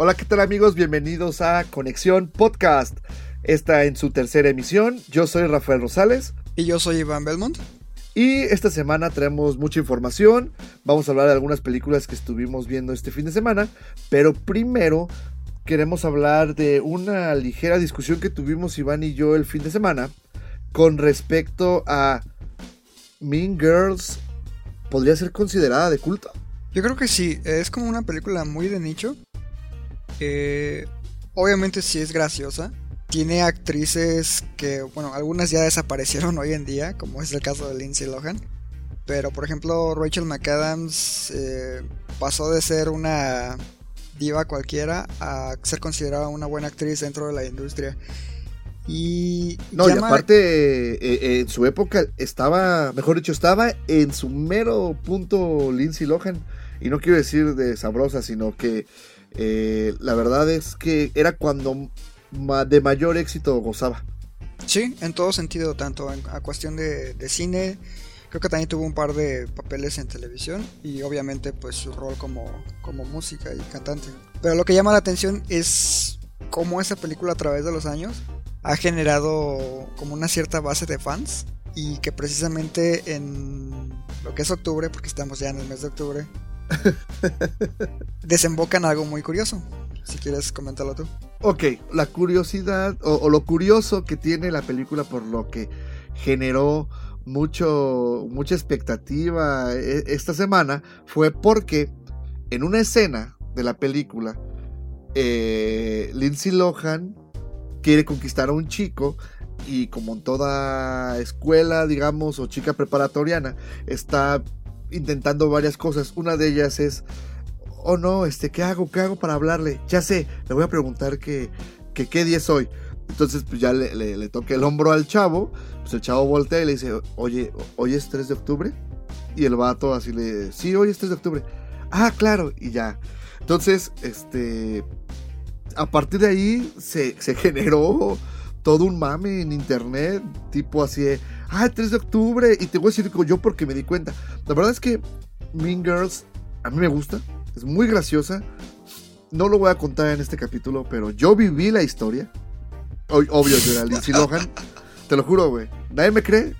Hola, ¿qué tal amigos? Bienvenidos a Conexión Podcast. Esta en su tercera emisión. Yo soy Rafael Rosales. Y yo soy Iván Belmont. Y esta semana traemos mucha información. Vamos a hablar de algunas películas que estuvimos viendo este fin de semana. Pero primero queremos hablar de una ligera discusión que tuvimos Iván y yo el fin de semana con respecto a Mean Girls. ¿Podría ser considerada de culto? Yo creo que sí, es como una película muy de nicho. Eh, obviamente sí es graciosa. Tiene actrices que, bueno, algunas ya desaparecieron hoy en día, como es el caso de Lindsay Lohan. Pero, por ejemplo, Rachel McAdams eh, pasó de ser una diva cualquiera a ser considerada una buena actriz dentro de la industria. Y no, y aparte, eh, en su época estaba, mejor dicho, estaba en su mero punto Lindsay Lohan. Y no quiero decir de sabrosa, sino que eh, la verdad es que era cuando de mayor éxito gozaba. Sí, en todo sentido, tanto en a cuestión de, de, cine, creo que también tuvo un par de papeles en televisión y obviamente pues su rol como, como música y cantante. Pero lo que llama la atención es cómo esa película a través de los años ha generado como una cierta base de fans y que precisamente en lo que es octubre, porque estamos ya en el mes de octubre, desembocan algo muy curioso. Si quieres comentarlo tú. Ok, la curiosidad o, lo curioso que tiene la película por lo que generó mucho, mucha expectativa esta semana fue porque en una escena de la película, eh, Lindsay Lohan quiere conquistar a un chico y como en toda escuela, digamos, o chica preparatoriana, está intentando varias cosas. Una de ellas es, oh no, este, ¿qué hago? ¿Qué hago para hablarle? Ya sé, le voy a preguntar que, que qué día es hoy. Entonces, pues ya le, le, le toca el hombro al chavo, pues el chavo voltea y le dice, oye, ¿hoy es 3 de octubre? Y el vato así le, sí, hoy es 3 de octubre. Ah, claro, y ya. Entonces, este, a partir de ahí se, se generó todo un mame en internet, tipo así ah, 3 de octubre, y te voy a decir yo porque me di cuenta. La verdad es que Mean Girls a mí me gusta, es muy graciosa. No lo voy a contar en este capítulo, pero yo viví la historia. Obvio, de la Lindsay Lohan. Te lo juro, güey. Nadie me cree,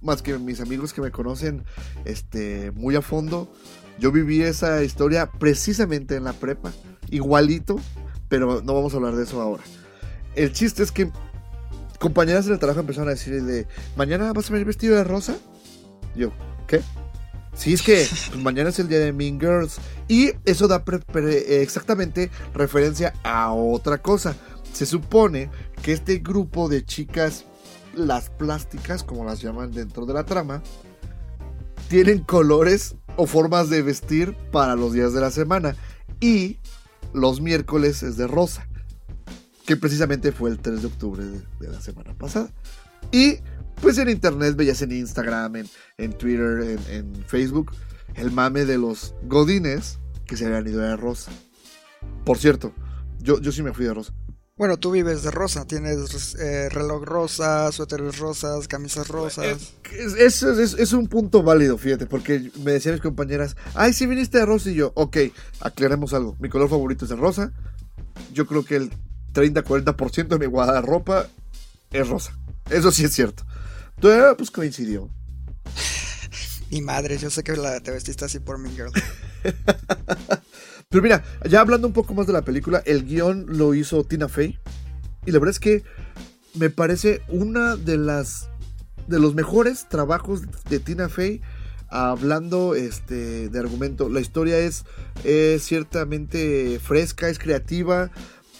más que mis amigos que me conocen este, muy a fondo. Yo viví esa historia precisamente en la prepa, igualito, pero no vamos a hablar de eso ahora. El chiste es que compañeras en el trabajo empezaron a decirle, mañana vas a venir vestido de rosa. Yo, ¿qué? Sí, es que pues, mañana es el día de Mean Girls. Y eso da pre pre exactamente referencia a otra cosa. Se supone que este grupo de chicas, las plásticas, como las llaman dentro de la trama, tienen colores o formas de vestir para los días de la semana. Y los miércoles es de rosa que precisamente fue el 3 de octubre de, de, la semana pasada. Y pues en internet veías en Instagram, en, en Twitter, en, en, Facebook, el mame de los godines que se habían ido de rosa. Por cierto, yo, yo sí me fui de rosa. Bueno, tú vives de rosa, tienes eh, reloj rosa, suéteres rosas, camisas rosas. Es, es, es, es, un punto válido, fíjate, porque me decían mis compañeras, ay, si viniste de rosa y yo, ok, aclaremos algo, mi color favorito es el rosa, yo creo que el 30-40% de mi guardarropa es rosa. Eso sí es cierto. Entonces, pues coincidió. Mi madre, yo sé que la, te vestiste así por mi girl. Pero mira, ya hablando un poco más de la película, el guion lo hizo Tina Fey. Y la verdad es que me parece una de las de los mejores trabajos de Tina Fey hablando este de argumento. La historia es, es ciertamente fresca, es creativa.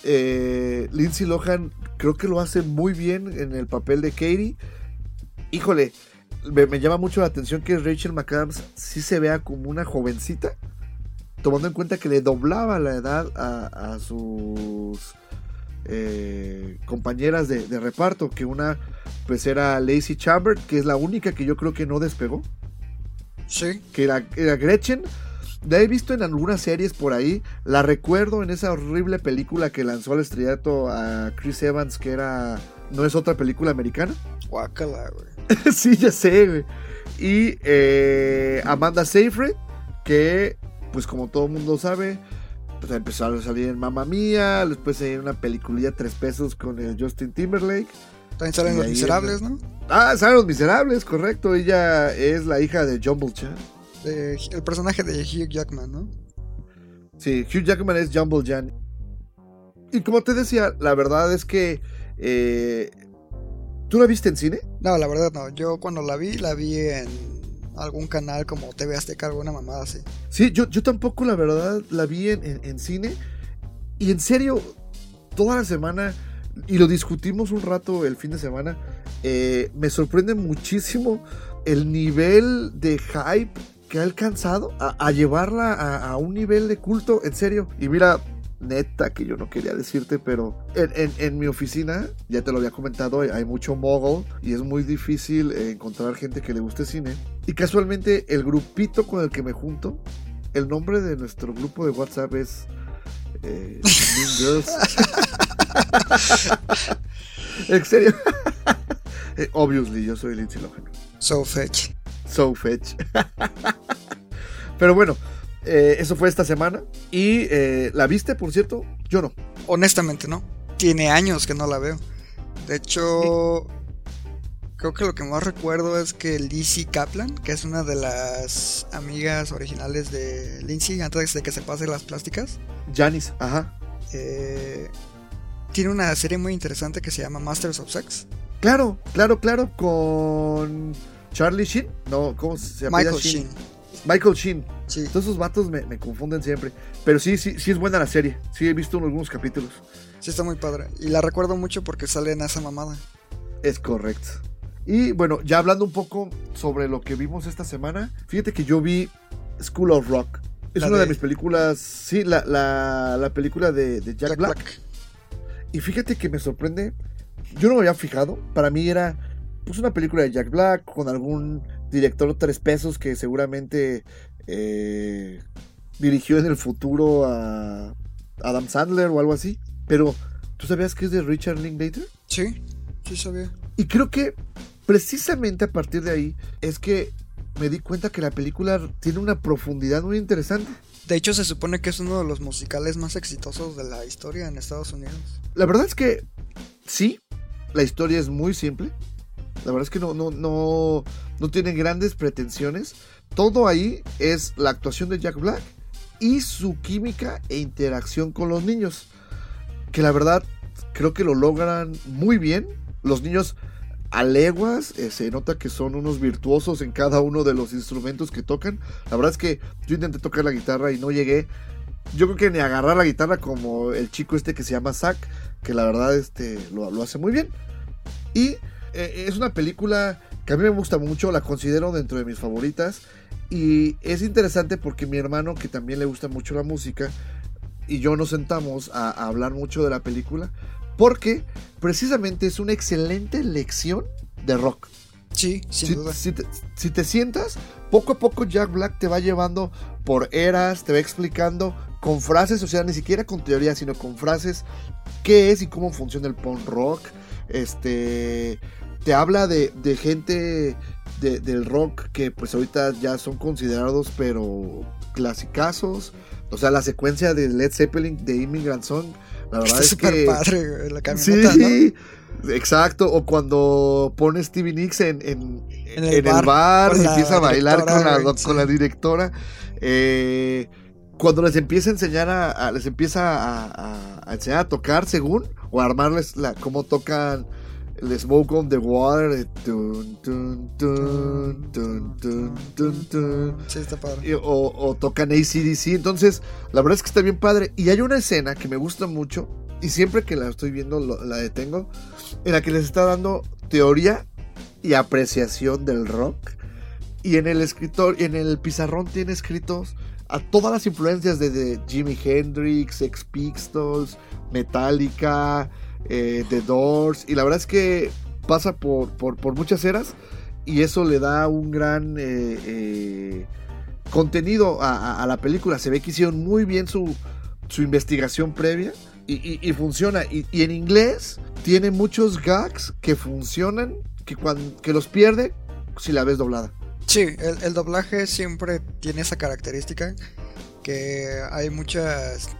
Eh, Lindsay Lohan creo que lo hace muy bien en el papel de Katie. Híjole, me, me, llama mucho la atención que Rachel McAdams sí se vea como una jovencita. tomando en cuenta que le doblaba la edad a, a sus eh, compañeras de, de reparto, que una pues era Lacey Chambers, que es la única que yo creo que no despegó, Sí. que era, era Gretchen. La he visto en algunas series por ahí. La recuerdo en esa horrible película que lanzó al estrellato a Chris Evans, que era. No es otra película americana. Guácala, güey. sí, ya sé, güey. Y eh, Amanda Seyfried, que, pues como todo el mundo sabe, pues empezó a salir en Mamma Mía. Después en una peliculilla tres pesos con el Justin Timberlake. También salen los miserables, ¿no? Ah, salen los miserables, correcto. Ella es la hija de Jumble Chan. De- el personaje de Hugh Jackman, ¿no? Sí, Hugh Jackman es Jumble Jan. Y como te decía, la verdad es que. eh, ¿Tú la viste en cine? No, la verdad no. Yo cuando la vi, la vi en algún canal como TV Azteca, alguna mamada así. Sí, yo, yo tampoco, la verdad, la vi en, en- en cine. Y en serio, toda la semana, y lo discutimos un rato el fin de semana, eh, me sorprende muchísimo el nivel de hype que ha alcanzado a, a llevarla a, a un nivel de culto, en serio. Y mira, neta que yo no quería decirte, pero en, en- en mi oficina, ya te lo había comentado, hay, mucho mogul y es muy difícil encontrar gente que le guste cine. Y casualmente el grupito con el que me junto, el nombre de nuestro grupo de WhatsApp es eh, Mean Girls. en serio. Eh, Obviously, yo soy Lindsay Lohan. So Fetch. So fetch. Pero bueno, eh, eso fue esta semana. ¿Y eh, la viste, por cierto? Yo no. Honestamente, no. Tiene años que no la veo. De hecho, creo que lo que más recuerdo es que Lizzie Kaplan, que es una de las amigas originales de Lindsay antes de que se pase las plásticas, Janice, ajá. eh, tiene una serie muy interesante que se llama Masters of Sex. Claro, claro, claro, con Charlie Sheen. No, ¿cómo se llama? Michael Sheen. Michael Sheen. Sí. Todos esos vatos me, me confunden siempre. Pero sí, sí, sí es buena la serie. Sí he visto algunos capítulos. Sí, está muy padre. Y la recuerdo mucho porque sale en esa mamada. Es correcto. Y bueno, ya hablando un poco sobre lo que vimos esta semana, fíjate que yo vi School of Rock. Es La una de... de- mis películas, sí, la, la, la película de, de Jack, Jack Black. Black. Y fíjate que me sorprende, yo no me había fijado, para mí era pues una película de Jack Black con algún director tres pesos que seguramente eh, dirigió en el futuro a Adam Sandler o algo así. Pero, ¿tú sabías que es de Richard Linklater? Sí, sí sabía. Y creo que precisamente a partir de ahí es que me di cuenta que la película tiene una profundidad muy interesante. De hecho, se supone que es uno de los musicales más exitosos de la historia en Estados Unidos. La verdad es que sí, la historia es muy simple. La verdad es que no, no, no, no tiene grandes pretensiones. Todo ahí es la actuación de Jack Black y su química e interacción con los niños. Que la verdad creo que lo logran muy bien. Los niños a leguas eh, se nota que son unos virtuosos en cada uno de los instrumentos que tocan. La verdad es que yo intenté tocar la guitarra y no llegué. Yo creo que ni agarrar la guitarra como el chico este que se llama Zack, que la verdad este, lo, lo hace muy bien. Y eh, es una película que a mí me gusta mucho, la considero dentro de mis favoritas. Y es interesante porque mi hermano, que también le gusta mucho la música, y yo nos sentamos a, a hablar mucho de la película, porque precisamente es una excelente lección de rock. Sí, sin Si, duda. si te, si te sientas, poco a poco Jack Black te va llevando por eras, te va explicando con frases, o sea, ni siquiera con teoría, sino con frases, qué es y cómo funciona el punk rock. Este, te habla de, de gente de- del rock que pues ahorita ya son considerados, pero clasicazos. O sea, la secuencia de Led Zeppelin de Immigrant Song, la verdad Está es que... padre, güey, la camioneta, Sí, exacto. O cuando pone Stevie Nicks en, en, En en el el bar, y empieza a bailar con la, con la directora. eh, cuando les empieza a enseñar a, a- les empieza a, a- a enseñar a tocar según o a armarles la, cómo tocan el Smoke on the Water tun, tun, tun. Sí, está padre. Y- o, o tocan ACDC. Entonces, la verdad es que está bien padre. Y hay una escena que me gusta mucho. Y siempre que la estoy viendo lo- la detengo. En la que les está dando teoría y apreciación del rock. Y en el escritor, en el pizarrón tiene escritos a todas las influencias de, Jimi Hendrix, Ex Pistols, Metallica, eh, The Doors, y la verdad es que pasa por, por, muchas eras y eso le da un gran eh, eh, contenido a, la película. Se ve que hicieron muy bien su, su investigación previa y, funciona. Y, en inglés tiene muchos gags que funcionan, que, cuando, que los pierde si la ves doblada. Sí, el, el doblaje siempre tiene esa característica que hay muchas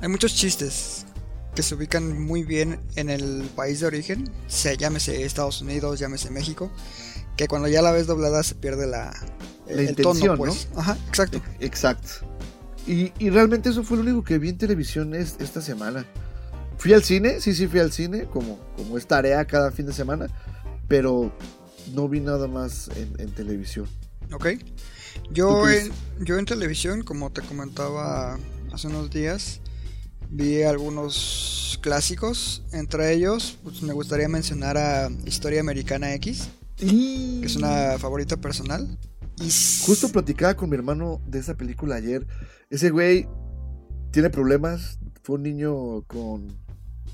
hay muchos chistes que se ubican muy bien en el país de origen, sea llámese Estados Unidos, llámese México, que cuando ya la ves doblada se pierde la, la el tono, pues. Ajá, exacto. E, exacto. Y, y, realmente eso fue lo único que vi en televisión esta semana. Fui al cine, sí, sí fui al cine, como, como es tarea cada fin de semana, pero no vi nada más en, televisión. Ok. Yo en, yo en televisión, como te comentaba hace unos días, vi algunos clásicos. Entre ellos, pues, me gustaría mencionar a Historia Americana X, que es una favorita personal. Y... Justo platicaba con mi hermano de esa película ayer. Ese güey tiene problemas. Fue un niño con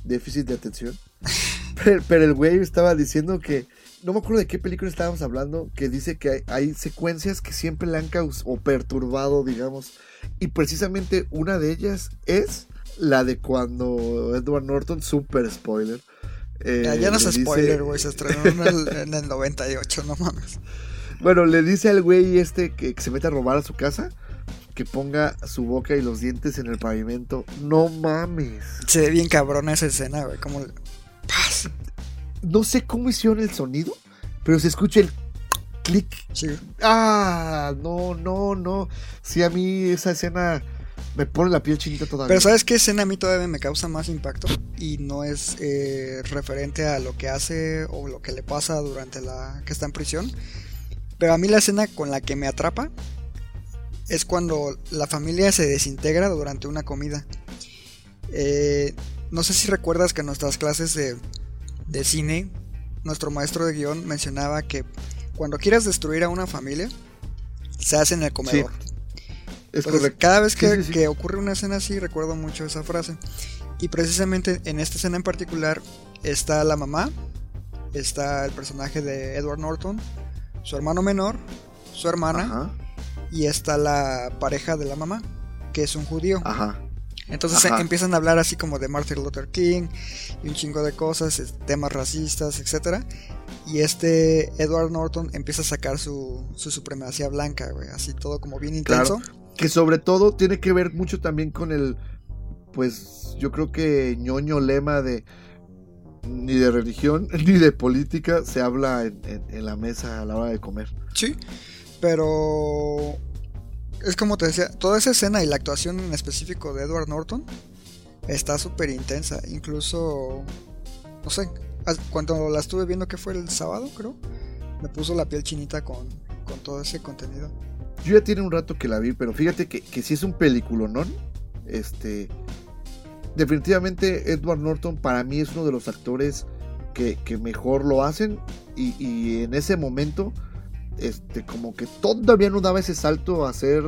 déficit de atención. pero, el güey estaba diciendo que no me acuerdo de qué película estábamos hablando, que dice que hay, secuencias que siempre le han causado o perturbado, digamos. Y precisamente una de ellas es la de cuando Edward Norton, super spoiler. Eh, ya, no es spoiler, güey, se estrenó en el, 98, no mames. Bueno, le dice al güey este que, se mete a robar a su casa que ponga su boca y los dientes en el pavimento. No mames. Se ve bien cabrona esa escena, güey, como... No sé cómo hicieron el sonido, pero se escucha el clic. Sí. Ah, no, no, no. Sí, a mí esa escena me pone la piel chinita todavía. Pero ¿sabes qué escena a mí todavía me causa más impacto? Y no es eh, referente a lo que hace o lo que le pasa durante la que está en prisión. Pero a mí la escena con la que me atrapa es cuando la familia se desintegra durante una comida. Eh, no sé si recuerdas que en nuestras clases de, de cine, nuestro maestro de guion mencionaba que cuando quieras destruir a una familia, se hace en el comedor. Cada vez que, ocurre una escena así, recuerdo mucho esa frase. Y precisamente en esta escena en particular está la mamá, está el personaje de Edward Norton, su hermano menor, su hermana, y está la pareja de la mamá, que es un judío. Entonces empiezan a hablar así como de Martin Luther King y un chingo de cosas, temas racistas, etc. Y este Edward Norton empieza a sacar su, su supremacía blanca, güey, así todo como bien intenso que sobre todo tiene que ver mucho también con el, pues yo creo que ñoño lema de ni de religión ni de política se habla en, la mesa a la hora de comer. Sí, pero es como te decía, toda esa escena y la actuación en específico de Edward Norton está súper intensa. Incluso, no sé, cuando la estuve viendo que fue el sábado, creo, me puso la piel chinita con, con todo ese contenido. Yo ya tiene un rato que la vi, pero fíjate que, que si es un ¿no? este, definitivamente Edward Norton para mí es uno de los actores que, mejor lo hacen y, en ese momento, este, como que todavía no daba ese salto a ser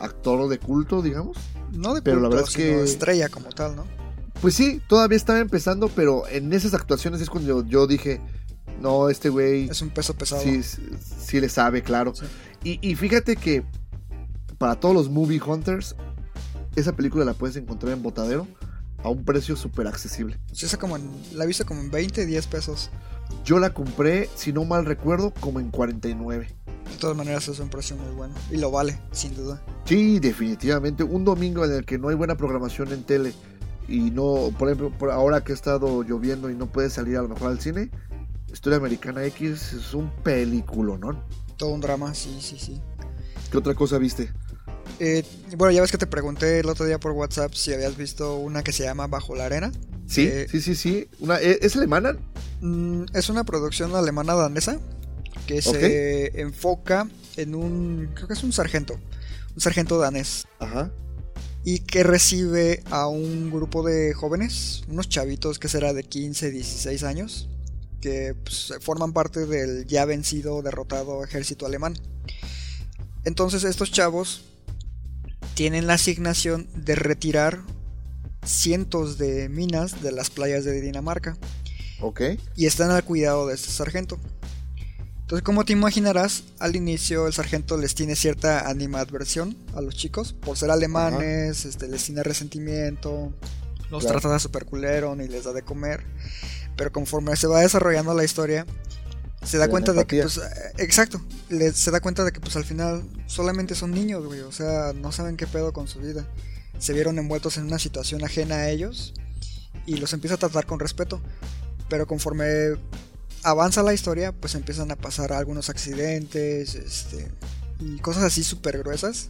actor de culto, digamos. No de pero la verdad es que estrella como tal, ¿no? Pues sí, todavía estaba empezando, pero en esas actuaciones es cuando yo dije, no, este güey... Es un peso pesado. Sí, sí le sabe, claro. Y, fíjate que para todos los movie hunters, esa película la puedes encontrar en Botadero a un precio súper accesible. esa como la viste como en 20, 10 pesos. Yo la compré, si no mal recuerdo, como en 49. De todas maneras es un precio muy bueno. Y lo vale, sin duda. Sí, definitivamente. Un domingo en el que no hay buena programación en tele y no, por ejemplo, por ahora que ha estado lloviendo y no puedes salir a lo mejor al cine, Historia Americana X es un película, ¿no? Todo un drama, sí, sí, sí. ¿Qué otra cosa viste? Eh, bueno, ya ves que te pregunté el otro día por WhatsApp si habías visto una que se llama Bajo la Arena. Sí, eh, sí, sí, sí. Una, ¿e-, ¿Es alemana? Mm, es una producción alemana danesa que se enfoca en un, creo que es un sargento, un sargento danés. Ajá. Y que recibe a un grupo de jóvenes, unos chavitos que será de 15, 16 años, que pues, forman parte del ya vencido, derrotado ejército alemán. Entonces estos chavos tienen la asignación de retirar cientos de minas de las playas de Dinamarca Ok. y están al cuidado de este sargento. Entonces, como te imaginarás, al inicio el sargento les tiene cierta animadversión a los chicos por ser alemanes, este, les tiene resentimiento, los Claro. trata de super culero ni les da de comer. Pero conforme se va desarrollando la historia, se da cuenta de que, pues, exacto, le- se da cuenta de que, pues, al final solamente son niños, güey, o sea, no saben qué pedo con su vida. Se vieron envueltos en una situación ajena a ellos y los empieza a tratar con respeto. Pero conforme avanza la historia, pues empiezan a pasar algunos accidentes, este, y cosas así súper gruesas.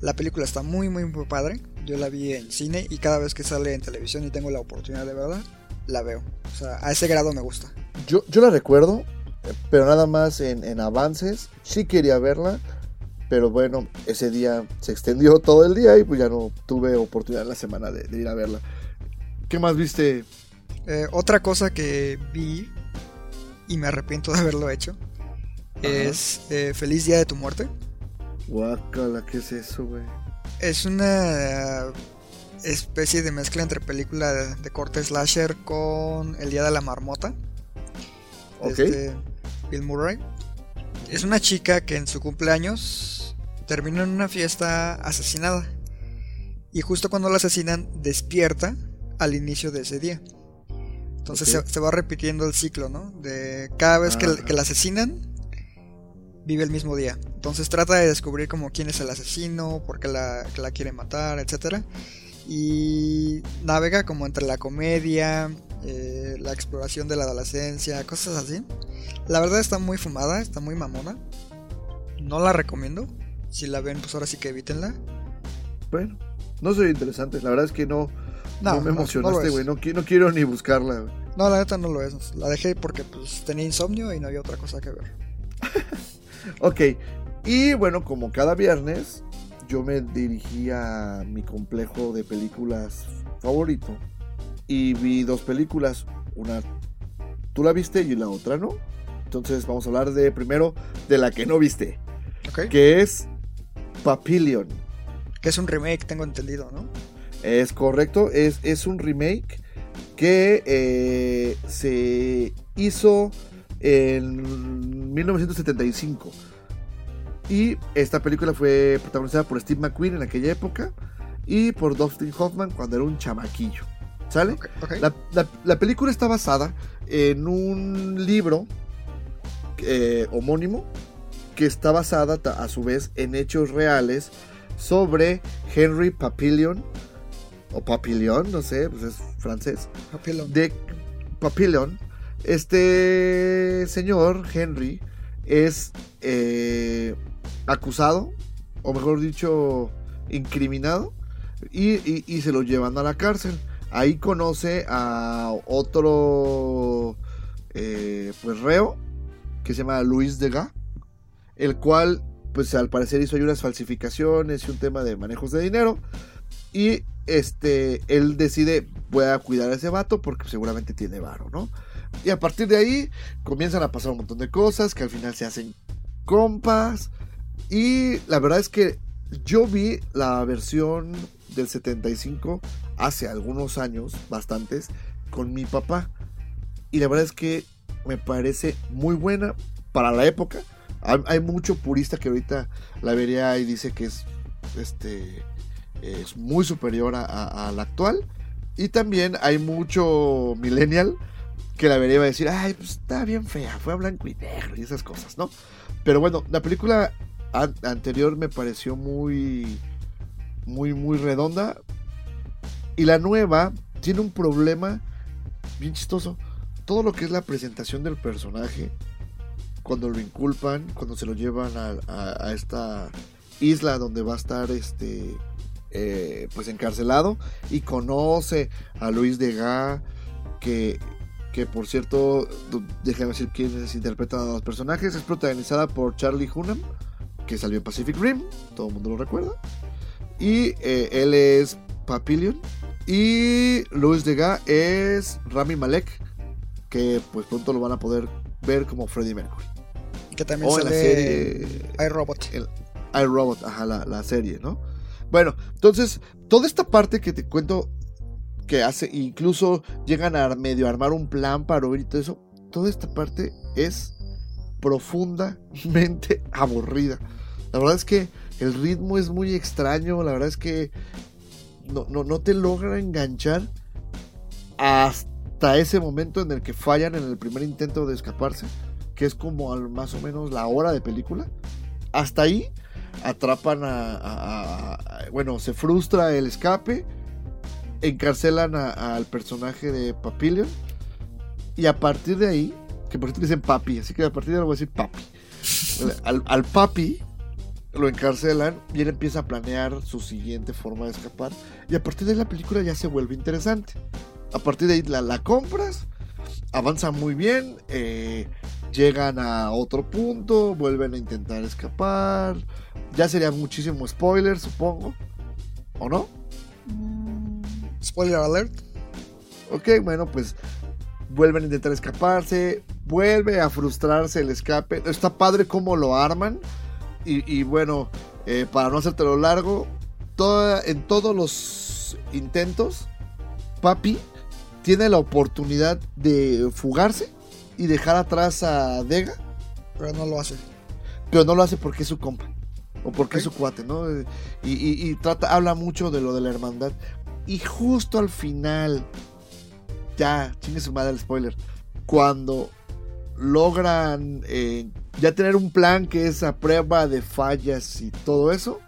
La película está muy, muy, muy padre. Yo la vi en cine y cada vez que sale en televisión y tengo la oportunidad de verla, la veo. O sea, a ese grado me gusta. Yo, yo la recuerdo, pero nada más en, en avances. Sí quería verla, pero bueno, ese día se extendió todo el día y pues ya no tuve oportunidad en la semana de, de ir a verla. ¿Qué más viste? Eh, otra cosa que vi y me arrepiento de haberlo hecho es eh, Feliz Día de tu Muerte. Guacala, ¿qué es eso, güey? Es una especie de mezcla entre película de, de corte slasher con El Día de la Marmota. Ok. este Bill Murray. Es una chica que en su cumpleaños termina en una fiesta asesinada. Y justo cuando la asesinan, despierta al inicio de ese día. Entonces se, se va repitiendo el ciclo, ¿no? De cada vez que, la asesinan, vive el mismo día. Entonces trata de descubrir como quién es el asesino, por qué la, la quiere matar, etc. Y navega como entre la comedia, eh, la exploración de la adolescencia, cosas así. La verdad está muy fumada, está muy mamona. No la recomiendo. Si la ven, pues ahora sí que evítenla. Bueno, no soy interesante. La verdad es que no, no, No, me emocionaste, güey. No, no quiero ni buscarla. No, la neta no lo es. La dejé porque pues tenía insomnio y no había otra cosa que ver. Ok, y bueno, como cada viernes, yo me dirigí a mi complejo de películas favorito y vi dos películas. Una tú la viste y la otra no. Entonces vamos a hablar de primero de la que no viste, ¿Ok? que es Papillion. Que es un remake, tengo entendido, ¿no? Es correcto, es, es un remake que eh, se hizo en 1975. Y esta película fue protagonizada por Steve McQueen en aquella época y por Dustin Hoffman cuando era un chamaquillo. ¿Sale? La, la- la película está basada en un libro eh, homónimo que está basada a su vez en hechos reales sobre Henry Papillon o Papillon, no sé, pues es francés, Papillon. de Papillon. Este señor Henry es eh, acusado, o mejor dicho, incriminado, y, y- y se lo llevan a la cárcel. Ahí conoce a otro eh, pues reo que se llama Luis Degas, el cual pues al parecer hizo ahí unas falsificaciones y un tema de manejos de dinero y este él decide voy a cuidar a ese vato porque seguramente tiene varo, ¿no? Y a partir de ahí comienzan a pasar un montón de cosas que al final se hacen compas y la verdad es que yo vi la versión del 75 hace algunos años, bastantes, con mi papá. Y la verdad es que me parece muy buena para la época. Hay, mucho purista que ahorita la vería y dice que es este es muy superior a, la actual. Y también hay mucho millennial que la vería y va a decir, ay, pues está bien fea, fue a blanco y negro y esas cosas, ¿no? Pero bueno, la película an- anterior me pareció muy, muy, muy redonda. Y la nueva tiene un problema bien chistoso. Todo lo que es la presentación del personaje, cuando lo inculpan, cuando se lo llevan a, esta isla donde va a estar este eh, pues encarcelado y conoce a Luis Degas que que por cierto déjame decir quiénes interpretan a los personajes es protagonizada por Charlie Hunnam que salió en Pacific Rim todo el mundo lo recuerda y eh, él es Papillion y Luis Degas es Rami Malek que pues pronto lo van a poder ver como Freddie Mercury Que también o en la sale serie iRobot. el iRobot, ajá, la, la serie, ¿no? Bueno, entonces, toda esta parte que te cuento que hace, incluso llegan a medio armar un plan para oír y todo eso, toda esta parte es profundamente aburrida. La verdad es que el ritmo es muy extraño, la verdad es que no, no, no te logra enganchar hasta ese momento en el que fallan en el primer intento de escaparse, que es como al, más o menos la hora de película. Hasta ahí atrapan a, a- a- bueno, se frustra el escape, encarcelan al personaje de Papillion y a partir de ahí, que por cierto dicen papi, así que a partir de ahora voy a decir papi. Al, al papi lo encarcelan y él empieza a planear su siguiente forma de escapar. Y a partir de ahí la película ya se vuelve interesante. A partir de ahí la, la compras, avanza muy bien, eh, llegan a otro punto, vuelven a intentar escapar. Ya sería muchísimo spoiler, supongo. ¿O no? Spoiler alert. Ok, bueno, pues vuelven a intentar escaparse, vuelve a frustrarse el escape. Está padre cómo lo arman. Y, y bueno, eh, para no hacértelo largo, toda- en todos los intentos, Papi tiene la oportunidad de fugarse y dejar atrás a Dega, Pero no lo hace. pero no lo hace porque es su compa. O porque es su cuate, ¿no? Eh, Y, y- y trata, habla mucho de lo de la hermandad. Y justo al final, ya, chingue su madre el spoiler, cuando logran eh, ya tener un plan que es a prueba de fallas y todo eso,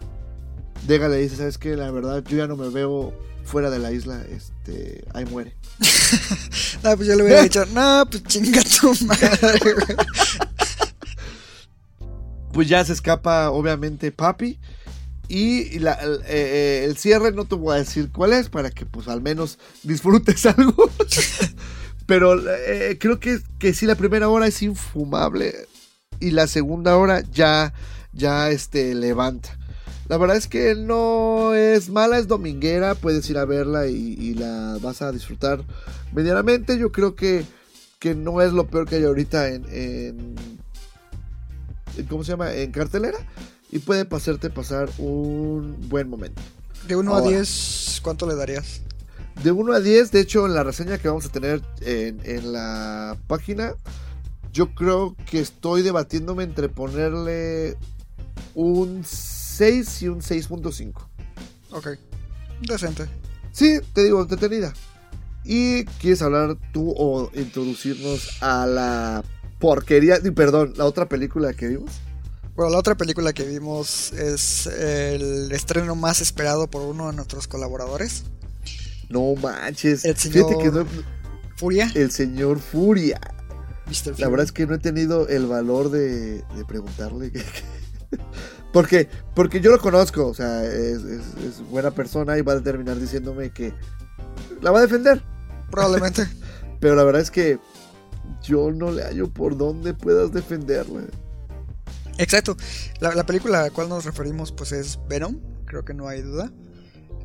Dega le dice, ¿sabes qué? La verdad, yo ya no me veo fuera de la isla, este, ahí muere. No, pues yo le hubiera dicho, no, pues chinga tu madre, pues ya se escapa obviamente Papi y la- el, eh, el cierre no te voy a decir cuál es para que pues al menos disfrutes algo pero eh, creo que, que sí la primera hora es infumable y la segunda hora ya ya este levanta la verdad es que no es mala, es dominguera, puedes ir a verla y, y la vas a disfrutar medianamente. Yo creo que, que no es lo peor que hay ahorita en, en, en- ¿cómo se llama? En cartelera y puede pasarte pasar un buen momento. De 1 a Ahora. 10, ¿cuánto le darías? De 1 a 10, de hecho, en la reseña que vamos a tener en, en la página, yo creo que estoy debatiéndome entre ponerle un 6 y un 6.5. Ok. Decente. Sí, te digo, entretenida. ¿Y quieres hablar tú o introducirnos a la porquería, perdón, la otra película que vimos? Bueno, la otra película que vimos es el estreno más esperado por uno de nuestros colaboradores, No manches. El señor- que no- Furia. el señor Furia. Mr. La verdad es que no he tenido el valor de, de preguntarle. porque, porque yo lo conozco, o sea, es, es- es buena persona y va a terminar diciéndome que la va a defender. Probablemente. Pero la verdad es que yo no le hallo por dónde puedas defenderla. Exacto. La, la película a la cual nos referimos pues es Venom, creo que no hay duda.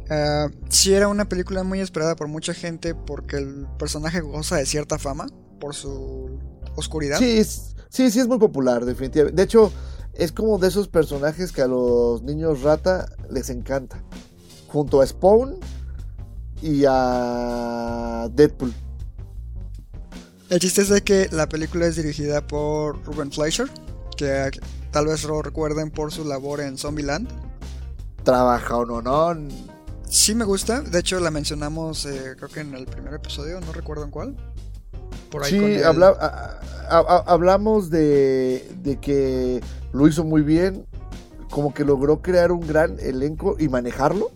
Ah, sí era una película muy esperada por mucha gente porque el personaje goza de cierta fama por su oscuridad. Sí, es- sí, sí es muy popular, definitivamente. De hecho, es como de esos personajes que a los niños rata les encanta. Junto a Spawn y a Deadpool. El chiste es de que la película es dirigida por Ruben Fleischer, que tal vez lo recuerden por su labor en Zombieland. Trabaja o no, no. Sí me gusta, de hecho la mencionamos eh, creo que en el primer episodio, no recuerdo en cuál. Por ahí con Sí, el- habla- a- a- a- hablamos de, de que lo hizo muy bien, como que logró crear un gran elenco y manejarlo.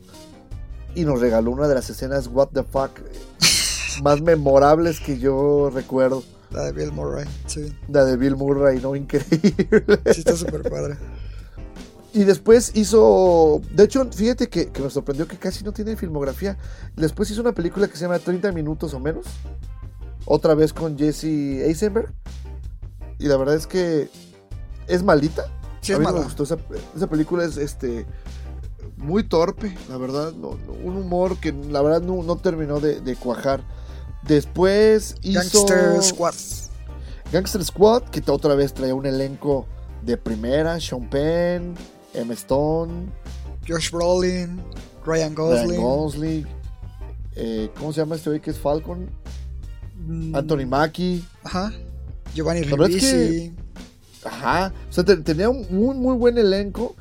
Y nos regaló una de las escenas What the fuck más memorables que yo recuerdo. La de Bill Murray, sí, La de Bill Murray, ¿no? Increíble. sí está súper padre. Y después hizo. De hecho, fíjate que, que me sorprendió que casi no tiene filmografía. Después hizo una película que se llama 30 minutos o menos. Otra vez con Jesse Eisenberg. Y la verdad es que es malita. Sí a es mí mala. me gustó esa, esa película. Es este muy torpe, la verdad. no- no, un humor que la verdad no, no terminó de, de cuajar. Después hizo. Gangster Squad. Gangster Squad, que otra vez traía un elenco de primera, Sean Penn, Emma Stone, Josh Brolin, Ryan Ryan Gosling, Gosling, eh, ¿cómo se llama este güey que es Falcon? Mm, Anthony Mackie. Ajá. Giovanni verdad es que- Ribisi. Ajá. O sea, te- tenía un muy, muy buen elenco.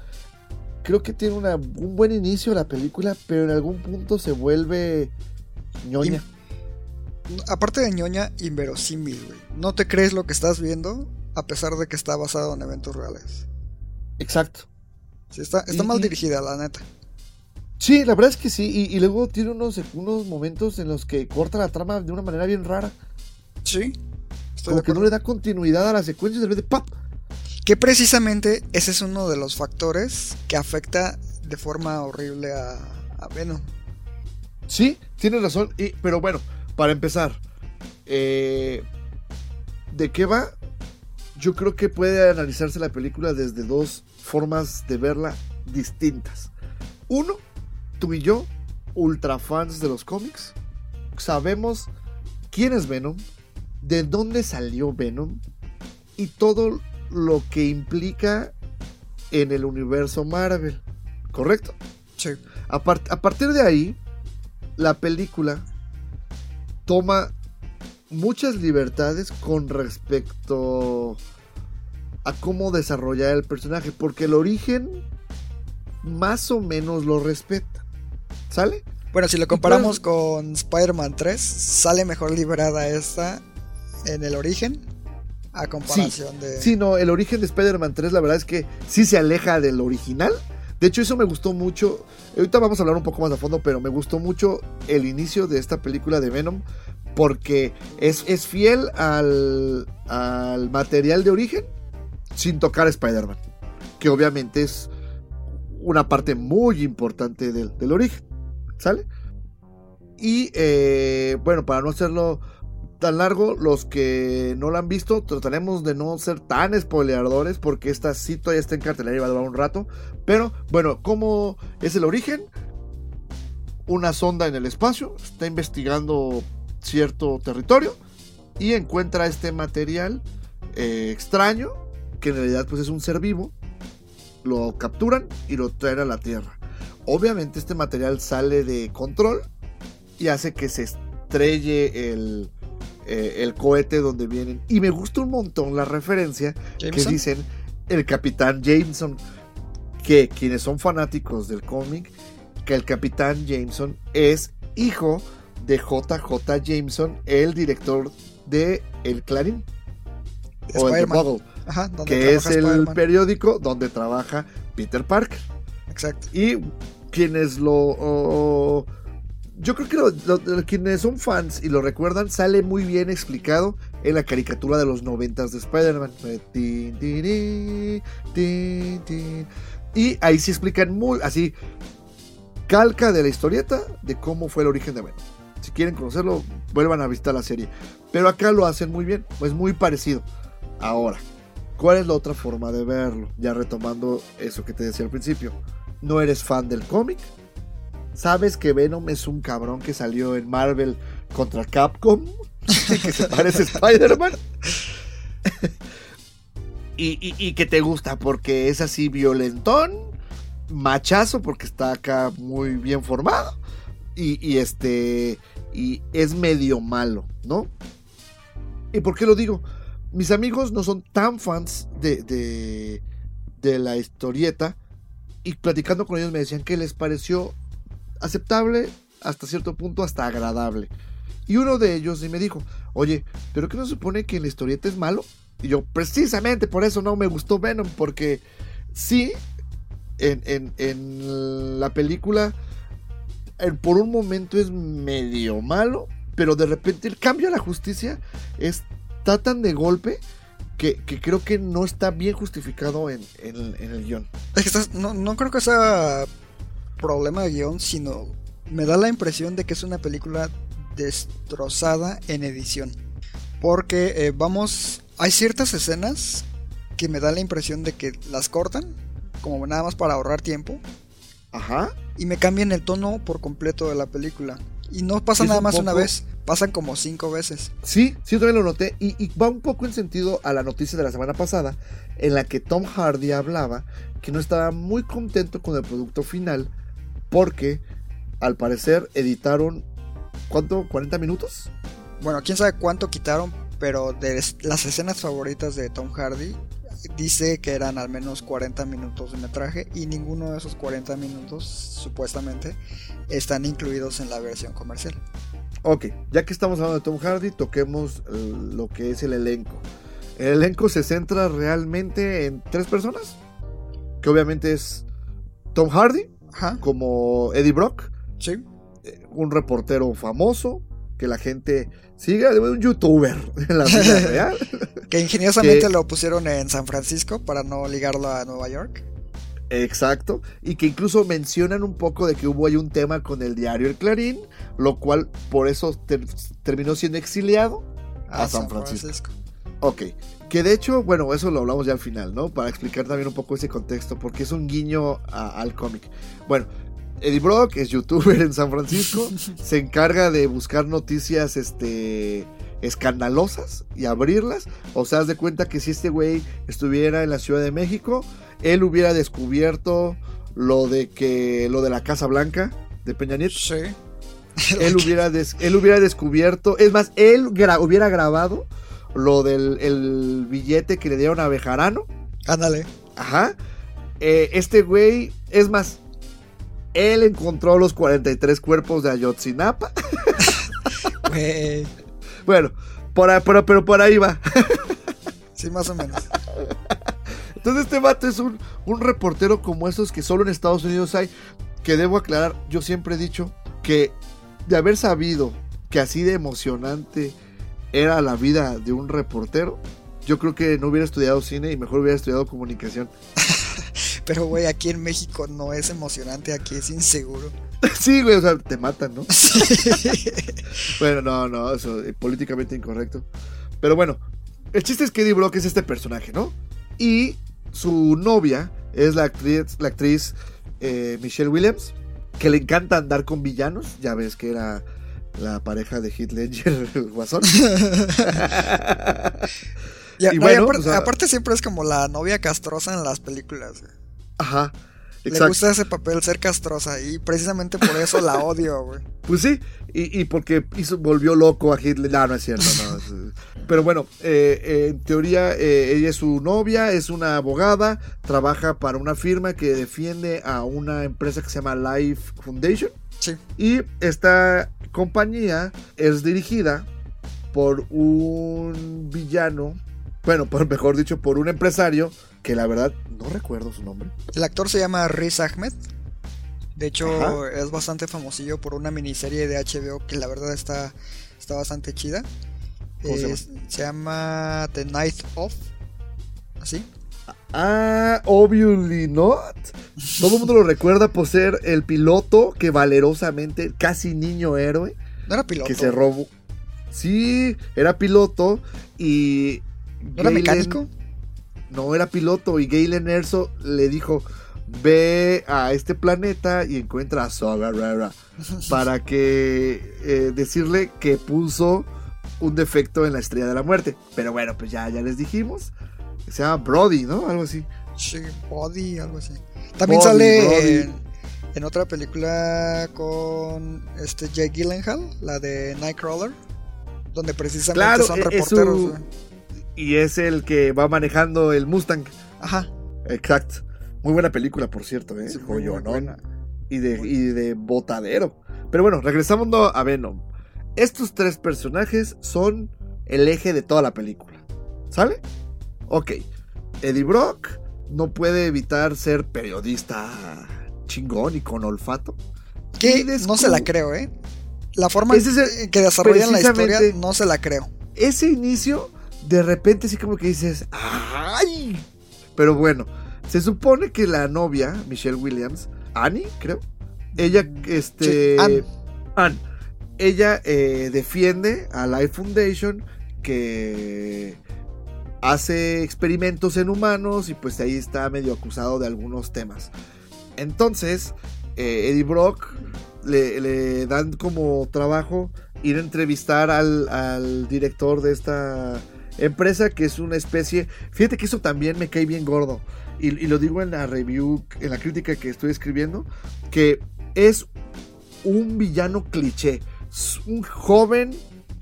Creo que tiene una- un buen inicio la película, pero en algún punto se vuelve ñoña. Aparte de ñoña, inverosímil, güey. No te crees lo que estás viendo, a pesar de que está basado en eventos reales. Exacto. Sí, está está Y- mal dirigida, la neta. Sí, la verdad es que sí. Y, y luego tiene unos, unos momentos en los que corta la trama de una manera bien rara. Sí. Como de que no le da continuidad a la secuencia y de repente ¡pap! Que precisamente ese es uno de los factores que afecta de forma horrible a, a Venom. Sí, tienes razón. Y, pero bueno, para empezar, eh, ¿de qué va? Yo creo que puede analizarse la película desde dos formas de verla distintas. Uno, tú y yo, ultra fans de los cómics, sabemos quién es Venom, de dónde salió Venom y todo lo que implica en el universo Marvel. ¿Correcto? Sí. A, a partir de ahí, la película toma muchas libertades con respecto a cómo desarrollar el personaje, porque el origen más o menos lo respeta. ¿Sale? Bueno, si lo comparamos con Spider-Man 3, sale mejor liberada esta en el origen a comparación de... Sí, no, el origen de Spider-Man 3 la verdad es que sí se aleja del original. De hecho, eso me gustó mucho. Ahorita vamos a hablar un poco más a fondo, pero me gustó mucho el inicio de esta película de Venom porque es, es fiel al, al material de origen sin tocar a Spider-Man, que obviamente es una parte muy importante del, del origen, ¿sale? Y eh, bueno, para no hacerlo tan largo, los que no la han visto, trataremos de no ser tan spoileadores porque esta sí todavía está en cartelera y va a durar un rato. Pero bueno, ¿cómo es el origen? Una sonda en el espacio está investigando cierto territorio y encuentra este material eh, extraño que en realidad pues es un ser vivo. Lo capturan y lo traen a la Tierra. Obviamente este material sale de control y hace que se estrelle el, eh, el cohete donde vienen. Y me gusta un montón la referencia que dicen el capitán Jameson. Que quienes son fanáticos del cómic, que el capitán Jameson es hijo de JJ Jameson, el director de El Clarín. O el. Bugle, Ajá, que es el periódico donde trabaja Peter Parker. Exacto. Y quienes lo. yo creo que lo- quienes son fans y lo recuerdan, sale muy bien explicado en la caricatura de los noventas de Spider-Man. Y ahí sí explican muy así, calca de la historieta de cómo fue el origen de Venom. Si quieren conocerlo, vuelvan a visitar la serie. Pero acá lo hacen muy bien, pues muy parecido. Ahora, ¿cuál es la otra forma de verlo? Ya retomando eso que te decía al principio. ¿No eres fan del cómic? ¿Sabes que Venom es un cabrón que salió en Marvel contra Capcom? que se parece a Spider-Man. y, y- y que te gusta porque es así violentón, machazo porque está acá muy bien formado. Y, y este. Y es medio malo, ¿no? ¿Y por qué lo digo? Mis amigos no son tan fans de, de, de la historieta. Y platicando con ellos me decían que les pareció aceptable, hasta cierto punto, hasta agradable. Y uno de ellos me dijo, oye, ¿pero qué no supone que la historieta es malo? Y yo, precisamente por eso no me gustó Venom, porque sí, en, en- en la película, eh, por un momento es medio malo, pero de repente el cambio a la justicia está tan de golpe que, que creo que no está bien justificado en, en- en el guion. Es que estás- no, no creo que sea problema de guion, sino me da la impresión de que es una película destrozada en edición. Porque eh, vamos, hay ciertas escenas que me da la impresión de que las cortan, como nada más para ahorrar tiempo, Ajá. y me cambian el tono por completo de la película. Y no pasa nada un más una vez, Pasan como cinco veces. Sí, sí, también lo noté. Y, y va un poco en sentido a la noticia de la semana pasada, en la que Tom Hardy hablaba que no estaba muy contento con el producto final, porque al parecer editaron, ¿cuánto? ¿40 minutos? Bueno, quién sabe cuánto quitaron, pero de las escenas favoritas de Tom Hardy dice que eran al menos 40 minutos de metraje y ninguno de esos 40 minutos supuestamente están incluidos en la versión comercial. Ok, ya que estamos hablando de Tom Hardy, toquemos lo que es el elenco. El elenco se centra realmente en tres personas, que obviamente es Tom Hardy, Ajá, como Eddie Brock, sí. eh, un reportero famoso que la gente sigue, un youtuber en la vida real. Que ingeniosamente Que- lo pusieron en San Francisco para no ligarlo a Nueva York. Exacto, y que incluso mencionan un poco de que hubo ahí un tema con el diario El Clarín, lo cual por eso ter- terminó siendo exiliado a, San, Francisco. Ok, que de hecho, bueno, eso lo hablamos ya al final, ¿no? Para explicar también un poco ese contexto, porque es un guiño a- al cómic. Bueno, Eddie Brock es youtuber en San Francisco, se encarga de buscar noticias, este escandalosas y abrirlas. O sea, haz de cuenta que si este güey estuviera en la Ciudad de México, él hubiera descubierto lo de que lo de la Casa Blanca de Peña Nieto. Sí. Él hubiera, des- él hubiera descubierto, es más, él gra- hubiera grabado lo del el billete que le dieron a Bejarano. Ándale. Ajá. Eh, este güey, es más, él encontró los 43 cuerpos de Ayotzinapa. Güey. Bueno, por ahí- pero, pero por ahí va. Sí, más o menos. Entonces este vato es un, un reportero como esos que solo en Estados Unidos hay. Que debo aclarar, yo siempre he dicho que de haber sabido que así de emocionante era la vida de un reportero, yo creo que no hubiera estudiado cine y mejor hubiera estudiado comunicación. Pero, güey, aquí en México no es emocionante, aquí es inseguro. sí, güey, o sea, te matan, ¿no? Bueno, no, no, eso es políticamente incorrecto. Pero bueno, el chiste es que Eddie Brock es este personaje, ¿no? Y su novia es la actriz, la actriz eh, Michelle Williams, que le encanta andar con villanos. Ya ves que era la pareja de Heath Ledger, el guasón. Y, Y no, bueno, aparte, o sea- aparte siempre es como la novia castrosa en las películas. güey. Ajá, Le gusta ese papel ser castrosa y precisamente por eso la odio, güey. Pues sí, y, y porque hizo, volvió loco a Hitler. No, no es cierto, no. Pero bueno, eh, eh, en teoría eh, ella es su novia, es una abogada, trabaja para una firma que defiende a una empresa que se llama Life Foundation. Sí. Y esta compañía es dirigida por un villano, bueno, por, mejor dicho, por un empresario que la verdad no recuerdo su nombre. El actor se llama Riz Ahmed. De hecho, Ajá. es bastante famosillo por una miniserie de HBO que la verdad está, está bastante chida. ¿Cómo se Es- se llama The Night Of. ¿Así? Ah, obviously not. Todo el mundo lo recuerda por ser el piloto que valerosamente, casi niño héroe, No era piloto. que se robó. Sí, era piloto y. ¿No era Galen- mecánico? No era piloto y Galen Erso le dijo: Ve a este planeta y encuentra a Sagarera para que eh, decirle que puso un defecto en la estrella de la muerte. Pero bueno, pues ya, ya les dijimos. Se llama Brody, ¿no? Algo así. Sí, Body, algo así. También Body, sale en, en otra película con este Jake Gyllenhaal, la de Nightcrawler, donde precisamente Claro, son e- es reporteros. su-. Y es el que va manejando el Mustang. Ajá. Exacto. Muy buena película, por cierto, ¿eh? Sí. Y de, y de botadero. Pero bueno, regresamos a Venom. Estos tres personajes son el eje de toda la película. ¿Sale? Ok. Eddie Brock no puede evitar ser periodista chingón y con olfato. Que no se la creo, ¿eh? La forma es que desarrollan la historia no se la creo. ese inicio, de repente sí como que dices, ¡ay! Pero bueno, se supone que la novia, Michelle Williams, Annie, creo, ella, este... Sí, Ann. Ann, ella eh, defiende a Life Foundation que hace experimentos en humanos y pues ahí está medio acusado de algunos temas. Entonces, eh, Eddie Brock le, le dan como trabajo ir a entrevistar al, al director de esta empresa que es una especie. Fíjate que eso también me cae bien gordo. Y, y lo digo en la review, en la crítica que estoy escribiendo, que es un villano cliché. Un joven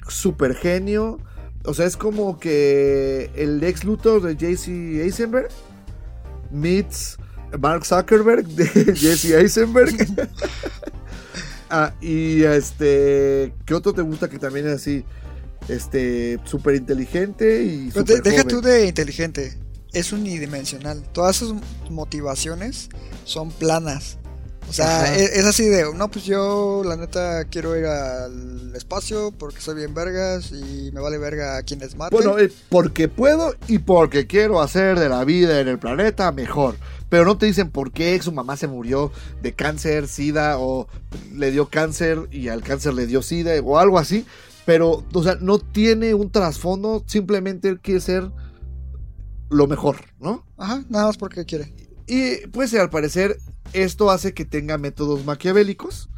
super genio. O sea, es como que el ex Luthor de JC Eisenberg meets Mark Zuckerberg de Jesse Eisenberg. ah, y este, ¿qué otro te gusta que también es así? Este, súper inteligente y Pero te- súper deja joven? tú de inteligente. Es unidimensional. Todas sus motivaciones son planas. O sea, es, es así de, no, pues yo la neta quiero ir al espacio porque soy bien vergas y me vale verga a quienes maten. Bueno, eh, porque puedo y porque quiero hacer de la vida en el planeta mejor. Pero no te dicen por qué su mamá se murió de cáncer, sida, o le dio cáncer y al cáncer le dio sida, o algo así. Pero, o sea, no tiene un trasfondo, simplemente él quiere ser lo mejor, ¿no? Ajá, nada más porque quiere. Y pues al parecer esto hace que tenga métodos maquiavélicos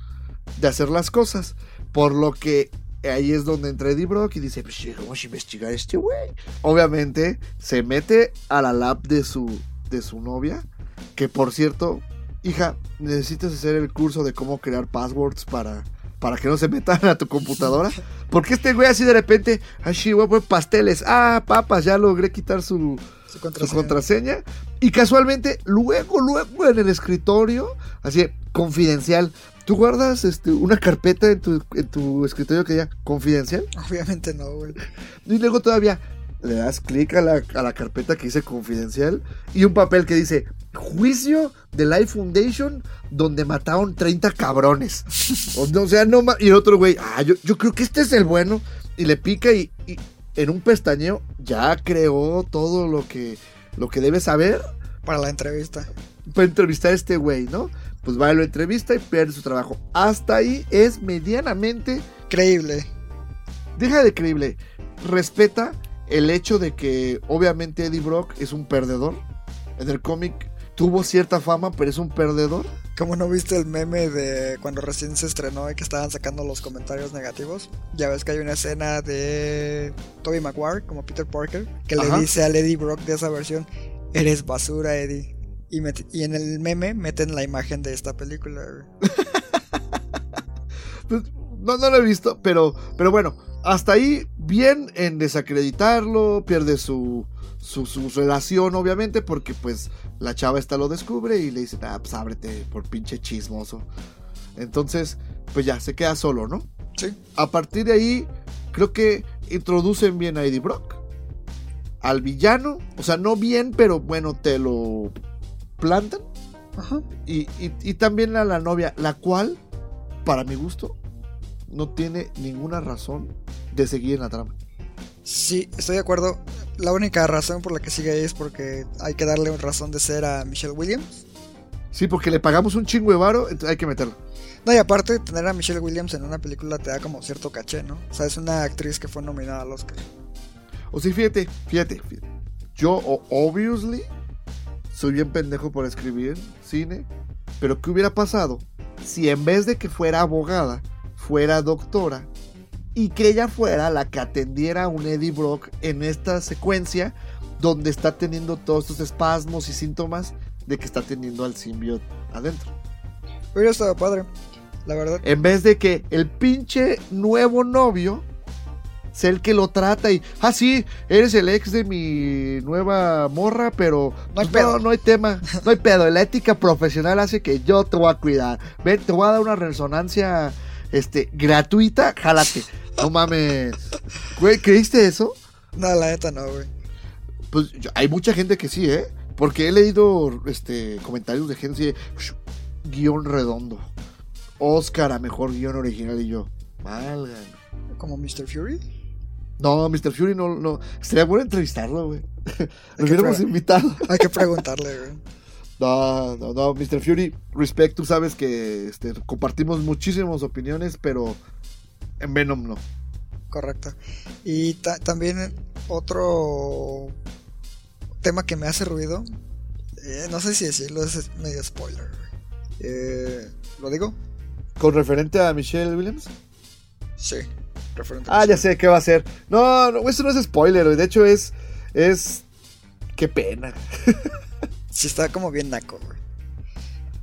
de hacer las cosas. Por lo que ahí es donde entra Eddie Brock y dice, pues vamos a investigar a este güey. Obviamente se mete a la lab de su, de su novia. Que por cierto, hija, necesitas hacer el curso de cómo crear passwords para, para que no se metan a tu computadora. Porque este güey así de repente, ay, sí, voy a poner pasteles. Ah, papas, ya logré quitar su, Su su contraseña. contraseña. Y casualmente, luego, luego en el escritorio, así, confidencial. ¿Tú guardas este, una carpeta en tu, en tu escritorio que diga confidencial? Obviamente no, güey. Y luego todavía le das clic a la, a la carpeta que dice confidencial y un papel que dice juicio de Life Foundation donde mataron 30 cabrones. O, sea, no ma- Y el otro güey, ah, yo, yo creo que este es el bueno. Y le pica y, y en un pestañeo ya creó todo lo que, lo que debe saber Para la entrevista. para entrevistar a este güey, ¿no? Pues va a lo entrevista y pierde su trabajo. Hasta ahí es medianamente Creíble. deja de creíble. Respeta el hecho de que obviamente Eddie Brock es un perdedor. En el cómic tuvo cierta fama, pero es un perdedor. ¿Cómo no viste el meme de cuando recién se estrenó y que estaban sacando los comentarios negativos? Ya ves que hay una escena de Tobey Maguire como Peter Parker que Ajá. le dice al Eddie Brock de esa versión, eres basura Eddie. Y, y en el meme meten la imagen de esta película. Pues, no, no lo he visto, pero, pero bueno, hasta ahí bien en desacreditarlo, pierde su, su, su relación obviamente, porque pues la chava esta lo descubre y le dice, ah, pues ábrete por pinche chismoso. Entonces, pues ya, se queda solo, ¿no? Sí. A partir de ahí, creo que introducen bien a Eddie Brock. Al villano. O sea, no bien, pero bueno, te lo plantan. Ajá. Y, y- y también a la novia, la cual, para mi gusto, no tiene ninguna razón de seguir en la trama. Sí, estoy de acuerdo. La única razón por la que sigue ahí es porque hay que darle una razón de ser a Michelle Williams. Sí, porque le pagamos un chingo de varo, entonces hay que meterlo. No, y aparte, tener a Michelle Williams en una película te da como cierto caché, ¿no? O sea, es una actriz que fue nominada al Oscar. O sí, fíjate, fíjate, fíjate. Yo, obviously, soy bien pendejo por escribir cine. Pero ¿qué hubiera pasado si en vez de que fuera abogada, fuera doctora? Y que ella fuera la que atendiera a un Eddie Brock en esta secuencia donde está teniendo todos estos espasmos y síntomas de que está teniendo al simbionte adentro. Hubiera estado padre, la verdad. En vez de que el pinche nuevo novio sea el que lo trata y, ah, sí, eres el ex de mi nueva morra, pero No hay pues, pedo. no, no hay tema, no hay pedo. La ética profesional hace que yo te voy a cuidar. Ven, te voy a dar una resonancia este, gratuita, jálate. No mames. Güey, ¿creíste eso? No, la neta no, güey. Pues yo- hay mucha gente que sí, ¿eh? Porque he leído este, comentarios de gente así de, "Sh, guion redondo. Oscar a mejor guion original y yo. Valgan. Como Mr. Fury. No, Mr. Fury no, no. Estaría bueno entrevistarlo, güey. Lo hubiéramos invitado. Hay que preguntarle, güey. No, no, no, Mr. Fury, respect, tú sabes que este, compartimos muchísimas opiniones, pero en Venom no. Correcto. Y ta- también otro tema que me hace ruido. eh, no sé si decirlo, es medio spoiler. Eh, ¿Lo digo? ¿Con referente a Michelle Williams? Sí. referente a Ah, ya sé qué va a ser. No, no, eso no es spoiler. De hecho, es. Es. Qué pena. Sí, está como bien naco, güey.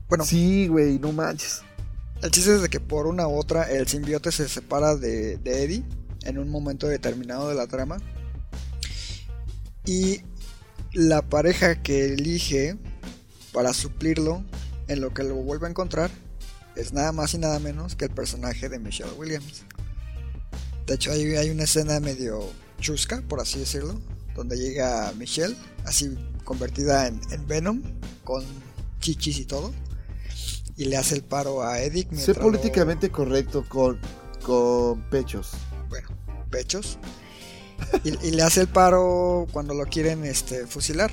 Bueno, Sí, güey, no manches. El chiste es de que por una u otra el simbiote se separa de, Eddie en un momento determinado de la trama. Y la pareja que elige para suplirlo en lo que lo vuelve a encontrar es nada más y nada menos que el personaje de Michelle Williams. De hecho, hay, hay una escena medio chusca, por así decirlo, donde llega Michelle, así convertida en, en Venom, con chichis y todo, y le hace el paro a Eddie. Sé lo- políticamente correcto con, con pechos. bueno, pechos. Y, y le hace el paro cuando lo quieren este, fusilar.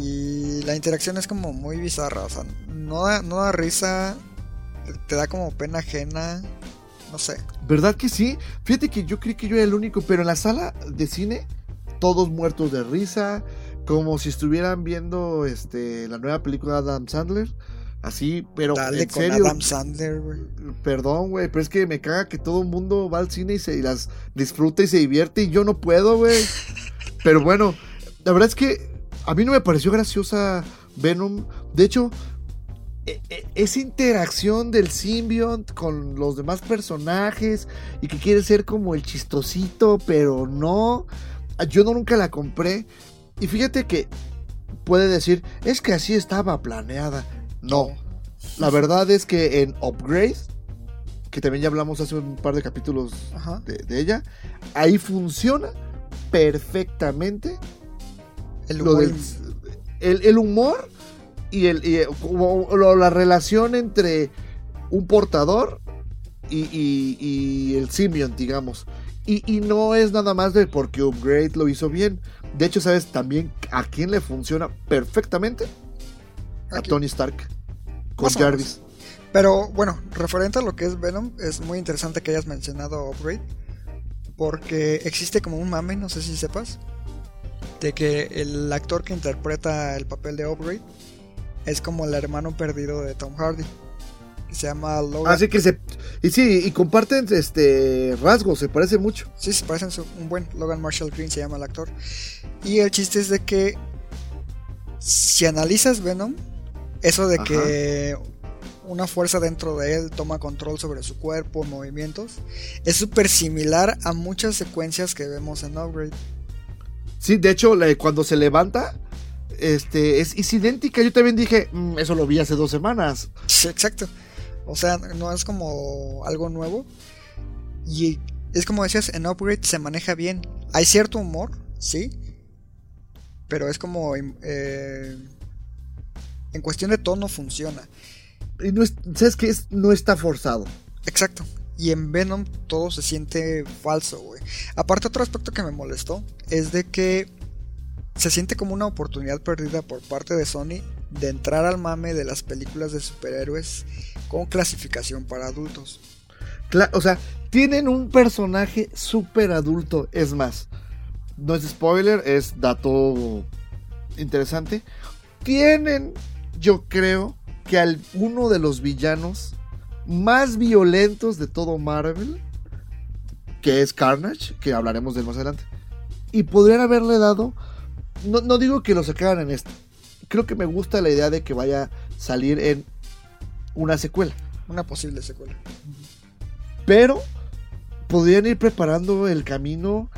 Y la interacción es como muy bizarra, o sea, no da, no da risa, te- te da como pena ajena, no sé. ¿Verdad que sí? Fíjate que yo creí que yo era el único, pero en la sala de cine, todos muertos de risa, como si estuvieran viendo este la nueva película de Adam Sandler. Así, pero Dale en con serio, Adam Sandler, güey. perdón, güey, pero es que me caga que todo el mundo va al cine y se y las disfruta y se divierte y yo no puedo, güey. Pero bueno, la verdad es que a mí no me pareció graciosa Venom. De hecho, e- e- esa interacción del symbiote con los demás personajes y que quiere ser como el chistosito, pero no. Yo no nunca la compré. Y fíjate que puede decir, es que así estaba planeada. No. La verdad es que en Upgrade, que también ya hablamos hace un par de capítulos de, de ella, ahí funciona perfectamente El lo humor del- el, el humor y, el, y, eh, como lo- la relación entre un portador y, y- y el Simeon, digamos. Y, y no es nada más de porque Upgrade lo hizo bien. De hecho, ¿sabes también a quién le funciona perfectamente? A Aquí. Tony Stark. Con Más. Jarvis. Pero bueno, referente a lo que es Venom, es muy interesante que hayas mencionado Upgrade. Porque existe como un mame, no sé si sepas, de que el actor que interpreta el papel de Upgrade es como el hermano perdido de Tom Hardy. Que se llama Logan. Así que se. Y sí, y comparten este rasgos, se parece mucho. Sí, se parecen su- un buen. Logan Marshall Green se llama el actor. Y el chiste es de que si analizas Venom, eso de Ajá. que una fuerza dentro de él toma control sobre su cuerpo, movimientos, es súper similar a muchas secuencias que vemos en Upgrade. Sí, de hecho, cuando se levanta, este, es, es idéntica. Yo también dije, "Mm, eso lo vi hace dos semanas. Sí, exacto. O sea, no es como algo nuevo. Y es como decías, en Upgrade se maneja bien. Hay cierto humor, sí. Pero es como... eh, en cuestión de tono funciona. Y no es, ¿sabes qué? Es, no está forzado. Exacto. Y en Venom todo se siente falso, güey. Aparte otro aspecto que me molestó es de que se siente como una oportunidad perdida por parte de Sony de entrar al mame de las películas de superhéroes con clasificación para adultos. Cla- o sea, tienen un personaje súper adulto. Es más, no es spoiler, es dato interesante. Tienen, yo creo, que al, uno de los villanos más violentos de todo Marvel, que es Carnage, que hablaremos de él más adelante. Y podrían haberle dado, no, no digo que lo sacaran en esto, creo que me gusta la idea de que vaya a salir en una secuela. Una posible secuela. Pero podrían ir preparando el camino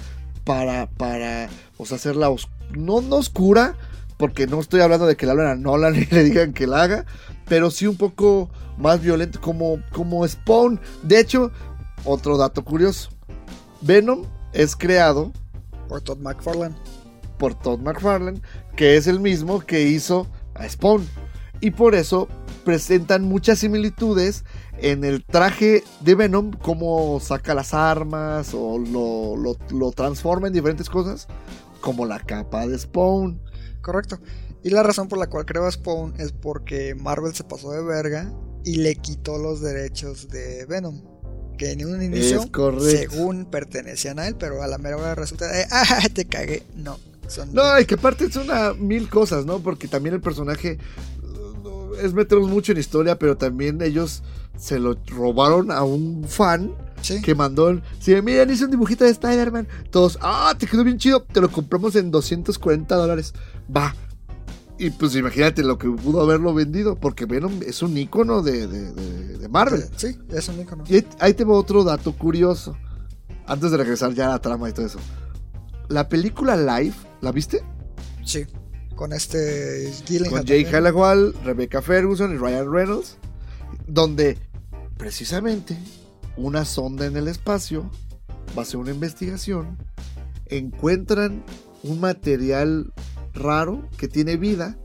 para, para, o sea, hacerla os- no, no oscura, porque no estoy hablando de que le hablen a Nolan y le digan que la haga, pero sí un poco más violento, como, como Spawn. De hecho, otro dato curioso: Venom es creado Por Todd McFarlane. por Todd McFarlane, que es el mismo que hizo a Spawn. Y por eso presentan muchas similitudes en el traje de Venom, cómo saca las armas o lo, lo- lo transforma en diferentes cosas, como la capa de Spawn. Correcto. Y la razón por la cual creo a Spawn es porque Marvel se pasó de verga y le quitó los derechos de Venom. Que en un inicio, Es según pertenecían a él, pero a la mera hora resulta de, ah, te cagué. No, son No, y que aparte son una mil cosas, ¿no? Porque también el personaje es meternos mucho en historia, pero también ellos se lo robaron a un fan Sí. que mandó. el- Sí, miren, hice un dibujito de Spider-Man. Todos, ah, te quedó bien chido. Te lo compramos en 240 dólares. Va. Y pues imagínate lo que pudo haberlo vendido. Porque Venom es un icono de, de- de- de Marvel. Sí, es un icono. Y ahí, te va otro dato curioso. Antes de regresar ya a la trama y todo eso. La película Live, ¿la viste? Sí. Con este Gilligan. Con también. Gyllenhaal, Rebecca Ferguson y Ryan Reynolds. Donde precisamente una sonda en el espacio va a hacer una investigación. Encuentran un material raro que tiene vida.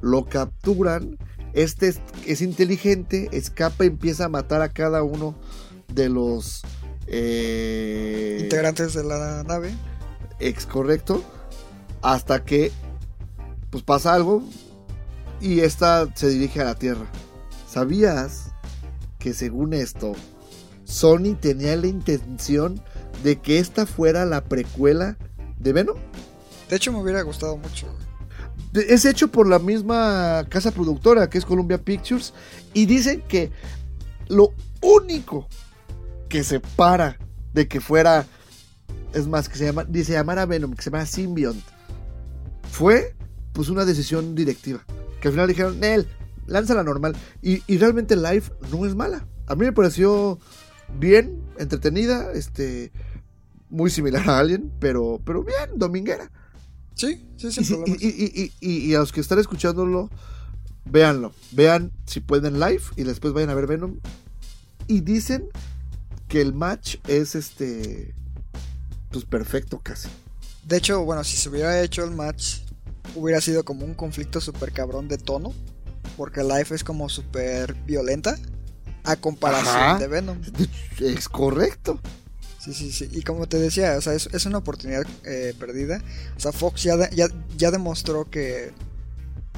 Lo capturan. Este es, es inteligente, escapa y empieza a matar a cada uno de los eh, Integrantes de la nave. ex correcto hasta que pues pasa algo y esta se dirige a la Tierra. ¿Sabías que según esto Sony tenía la intención de que esta fuera la precuela de Venom? De hecho, me hubiera gustado mucho. Es hecho por la misma casa productora que es Columbia Pictures y dicen que lo único que separa de que fuera es más que se llama ni se llamara Venom que se llama Symbiont fue pues una decisión directiva que al final dijeron Nel lánzala normal y, y realmente Live no es mala a mí me pareció bien entretenida este muy similar a Alien pero pero bien dominguera Sí, sí, y- y- y- y- y a los que están escuchándolo, véanlo. Vean si pueden live y después vayan a ver Venom. Y dicen que el match es este. Pues perfecto casi. De hecho, bueno, si se hubiera hecho el match, hubiera sido como un conflicto súper cabrón de tono. Porque Life es como súper violenta. A comparación Ajá. de Venom. Es correcto. Sí, sí, sí. Y como te decía, o sea, es, es una oportunidad eh, perdida. O sea, Fox ya, de- ya, ya demostró que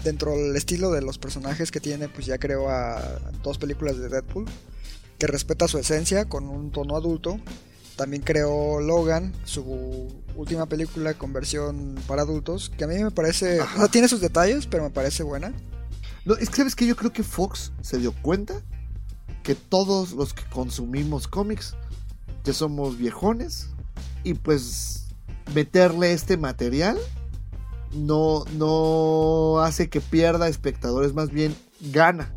dentro del estilo de los personajes que tiene, pues ya creó a dos películas de Deadpool. Que respeta su esencia con un tono adulto. También creó Logan, su última película con versión para adultos. Que a mí me parece... O sea, tiene sus detalles, pero me parece buena. No, es que sabes que yo creo que Fox se dio cuenta que todos los que consumimos cómics ya somos viejones y pues meterle este material no, no hace que pierda espectadores, más bien gana.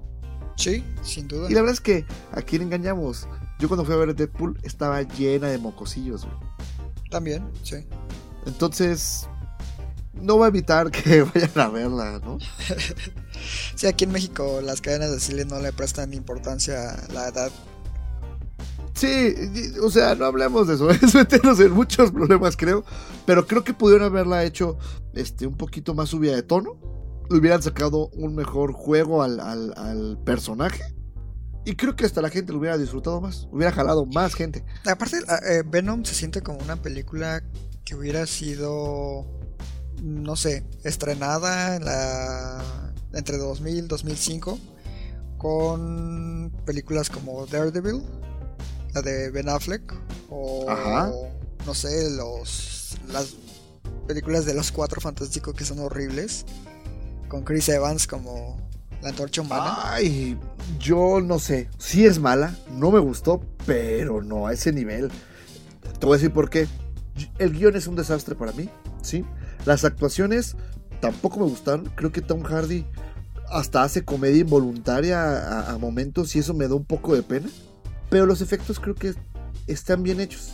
Sí, sin duda. Y la verdad es que a quién engañamos. Yo cuando fui a ver Deadpool estaba llena de mocosillos, güey. También, sí. Entonces, no va a evitar que vayan a verla, ¿no? Sí, aquí en México las cadenas de cine no le prestan importancia a la edad. Sí, o sea, no hablemos de eso, es meternos en muchos problemas, creo. Pero creo que pudieron haberla hecho este, un poquito más subida de tono. Le hubieran sacado un mejor juego al, al- al personaje. Y creo que hasta la gente lo hubiera disfrutado más. Hubiera jalado más gente. Aparte, eh, Venom se siente como una película que hubiera sido, no sé, estrenada en la entre 2000 y 2005 con películas como Daredevil, la de Ben Affleck, o Ajá. no sé, los las películas de los Cuatro Fantásticos que son horribles, con Chris Evans como la antorcha humana. Ay, yo no sé. Sí es mala, no me gustó, pero no a ese nivel. Te voy a decir por qué. El guion es un desastre para mí, ¿sí? Las actuaciones tampoco me gustaron. Creo que Tom Hardy hasta hace comedia involuntaria a, a momentos y eso me da un poco de pena. Pero los efectos creo que están bien hechos.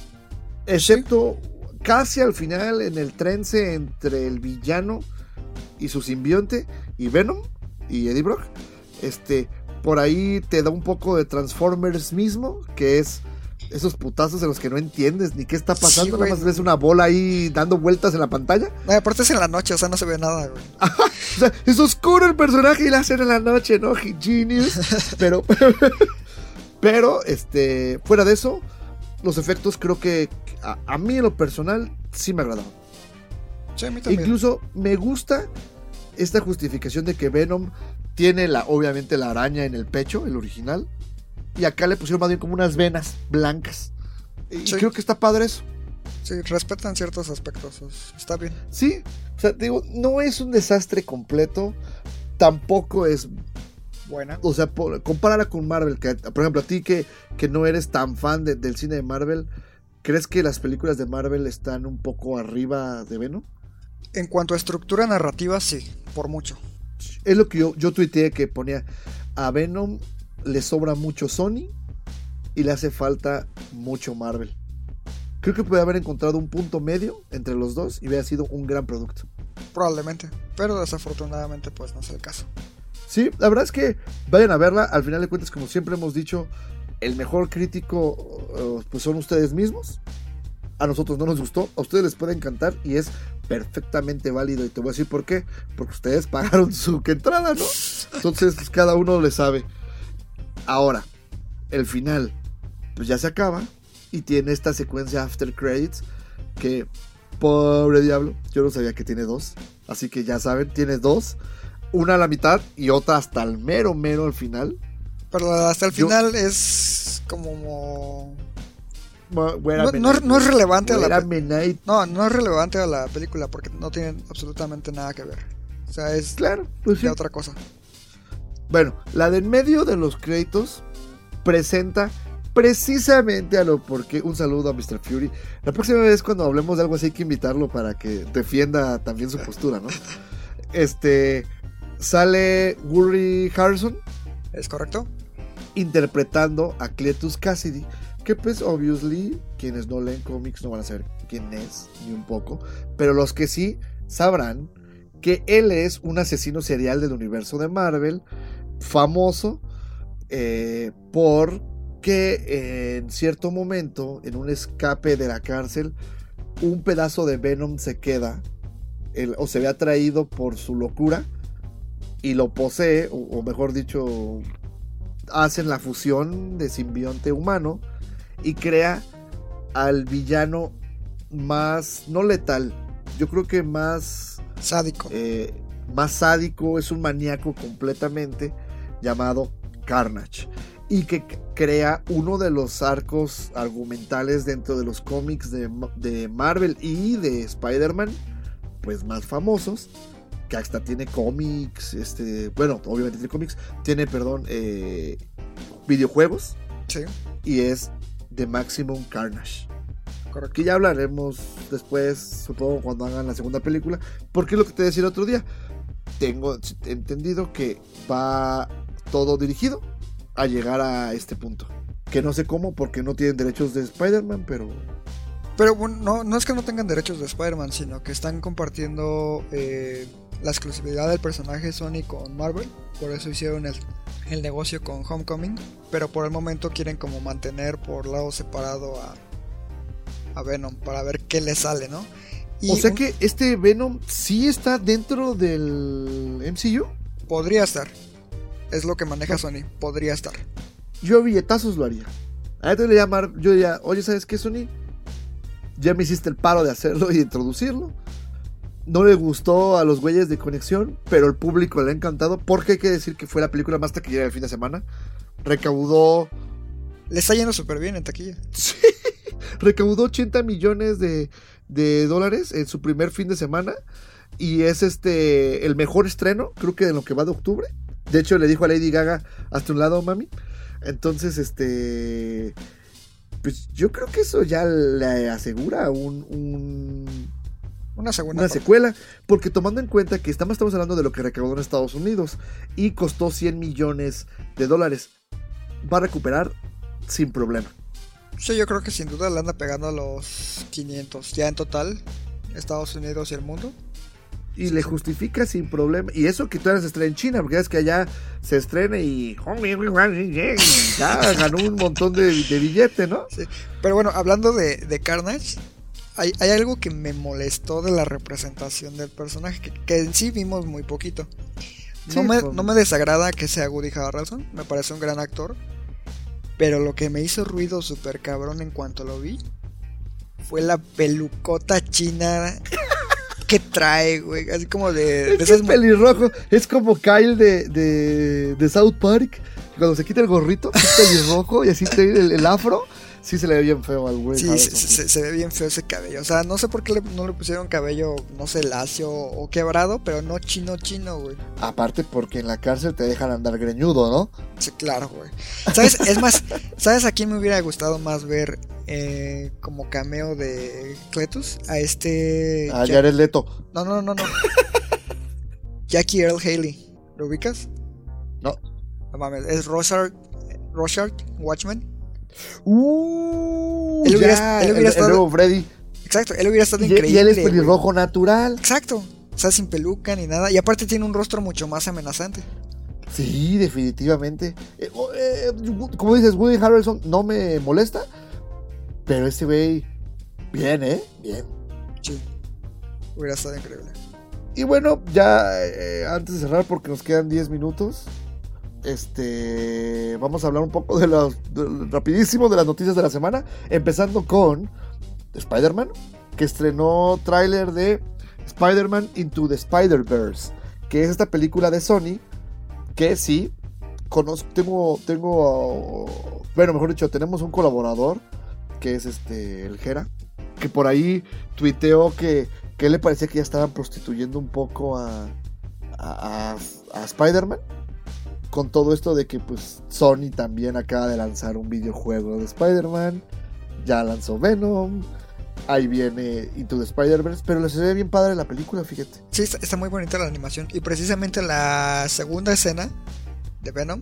Excepto casi al final en el trence entre el villano y su simbionte y Venom y Eddie Brock. Este, por ahí te da un poco de Transformers mismo, que es esos putazos en los que no entiendes ni qué está pasando, nada más ves una bola ahí dando vueltas en la pantalla. No, aparte es en la noche, o sea, no se ve nada, güey. O sea, es oscuro el personaje y la hacen en la noche, ¿no? Genius. Pero, pero, este, fuera de eso, los efectos creo que a, a mí en lo personal sí me agradaron. Sí, a mí también. Incluso me gusta esta justificación de que Venom tiene la, obviamente la araña en el pecho, el original. Y acá le pusieron más bien como unas venas blancas. Y Sí. creo que está padre eso. Sí, respetan ciertos aspectos, es- está bien. Sí, o sea, digo, no es un desastre completo. Tampoco es Buena. O sea, por- compárala con Marvel. Que, por ejemplo, a ti que, que no eres tan fan de- del cine de Marvel, ¿crees que las películas de Marvel están un poco arriba de Venom? En cuanto a estructura narrativa, sí, por mucho. Es lo que yo, yo tuiteé que ponía a Venom le sobra mucho Sony y le hace falta mucho Marvel. Creo que puede haber encontrado un punto medio entre los dos y hubiera sido un gran producto. Probablemente. Pero desafortunadamente, pues no es el caso. Sí, la verdad es que vayan a verla. Al final de cuentas, como siempre hemos dicho, el mejor crítico uh, pues son ustedes mismos. A nosotros no nos gustó, a ustedes les puede encantar y es perfectamente válido. Y te voy a decir por qué. Porque ustedes pagaron su entrada, ¿no? Entonces, pues, cada uno le sabe. Ahora, el final, pues ya se acaba y tiene esta secuencia after credits que, pobre diablo, yo no sabía que tiene dos. Así que ya saben, tiene dos. Una a la mitad y otra hasta el mero, mero al final. Pero hasta el Yo- final es como... No, no- no es relevante a la Wait a pe- minute. No, no es relevante a la película porque no tienen absolutamente nada que ver. O sea, es Claro, pues sí. otra cosa. Bueno, la de en medio de los créditos presenta precisamente a lo porque un saludo a Mr. Fury. La próxima vez cuando hablemos de algo así hay que invitarlo para que defienda también su postura, ¿no? Este sale Gurry Harrison ¿Es correcto? interpretando a Cletus Cassidy, que pues obviously quienes no leen cómics no van a saber quién es ni un poco, pero los que sí sabrán que él es un asesino serial del universo de Marvel, famoso eh, porque en cierto momento, en un escape de la cárcel, un pedazo de Venom se queda el- o se ve atraído por su locura y lo posee, o, o mejor dicho, hacen la fusión de simbionte humano y crea al villano más, no letal, yo creo que más, Sádico. eh, más sádico, es un maníaco completamente llamado Carnage y que crea uno de los arcos argumentales dentro de los cómics de Marvel y de Spider-Man, pues más famosos, que hasta tiene cómics, este, bueno, obviamente tiene cómics, tiene, perdón, eh, videojuegos Sí, y es The Maximum Carnage. correcto. Que ya hablaremos después, supongo, cuando hagan la segunda película. Porque es lo que te decía el otro día. Tengo entendido que va todo dirigido a llegar a este punto. Que no sé cómo, porque no tienen derechos de Spider-Man, pero. Pero bueno, no, no es que no tengan derechos de Spider-Man, sino que están compartiendo eh, la exclusividad del personaje Sony con Marvel. Por eso hicieron el, el negocio con Homecoming. Pero por el momento quieren como mantener por lado separado a, a Venom para ver qué le sale, ¿no? Y o sea un- que este Venom sí está dentro del MCU. podría estar. Es lo que maneja Sony. Podría estar. Yo a billetazos lo haría. A esto le llamar, yo diría, oye, ¿sabes qué, Sony? Ya me hiciste el paro de hacerlo y de introducirlo. No le gustó a los güeyes de conexión, pero el público le ha encantado. Porque hay que decir que fue la película más taquillera del fin de semana. Recaudó, Le está yendo súper bien en taquilla. sí, recaudó 80 millones de, de dólares en su primer fin de semana. Y es este el mejor estreno, creo que de lo que va de octubre. De hecho, le dijo a Lady Gaga, hasta un lado, mami. Entonces, este. Pues yo creo que eso ya le asegura un, un- Una segunda una parte. secuela. Porque tomando en cuenta que estamos, estamos hablando de lo que recaudó en Estados Unidos y costó 100 millones de dólares, va a recuperar sin problema. Sí, yo creo que sin duda le anda pegando a los 500 ya en total, Estados Unidos y el mundo. Y le justifica sin problema. Y eso que todavía se estrena en China, porque es que allá se estrena y ya ganó un montón de, de billete, ¿no? Sí. Pero bueno, hablando de, de Carnage, hay, hay algo que me molestó de la representación del personaje, que, que en sí vimos muy poquito. No, Sí, me, pues. no me desagrada que sea Woody Harrelson, me parece un gran actor. Pero lo que me hizo ruido súper cabrón en cuanto lo vi fue la pelucota china que trae, güey. Así como de, Es esas pelirrojo. Es como Kyle de, de, de South Park. Cuando se quita el gorrito, es pelirrojo y así el, el afro. Sí se le ve bien feo al güey. Sí, se, se- se ve bien feo ese cabello. O sea, no sé por qué le- no le pusieron cabello, no sé, lacio o quebrado, pero no chino chino, güey. Aparte porque en la cárcel te dejan andar greñudo, ¿no? Sí, claro, güey. ¿Sabes? Es más, ¿sabes a quién me hubiera gustado más ver eh, como cameo de Cletus? A este... Ja- Jared Leto. No, no, no, no. Jackie Earl Haley. ¿Lo ubicas? No. No mames, es Rorschach, Rorschach Watchmen. Uh, Él hubiera- ya, él hubiera el, estado- nuevo Freddy. Exacto, él hubiera estado Y, increíble. y él es güey. pelirrojo natural. Exacto. O sea, sin peluca ni nada. Y aparte tiene un rostro mucho más amenazante. Sí, definitivamente. Eh, oh, eh, como dices, Woody Harrelson no me molesta. Pero ese güey, bien, ¿eh? Bien. Sí. Hubiera estado increíble. Y bueno, ya eh, antes de cerrar, porque nos quedan 10 minutos, este, vamos a hablar un poco de los, de- rapidísimo de las noticias de la semana, empezando con Spider-Man, que estrenó tráiler de Spider-Man Into the Spider-Verse, que es esta película de Sony, que sí, conozco, tengo, tengo, bueno, mejor dicho, tenemos un colaborador, que es este, el Jera, que por ahí tuiteó que, que le parecía que ya estaban prostituyendo un poco a, a, a- a Spider-Man. Con todo esto de que pues Sony también acaba de lanzar un videojuego de Spider-Man. Ya lanzó Venom. Ahí viene Into the Spider-Verse. Pero se ve bien padre la película, fíjate. Sí, está, está muy bonita la animación. Y precisamente la segunda escena de Venom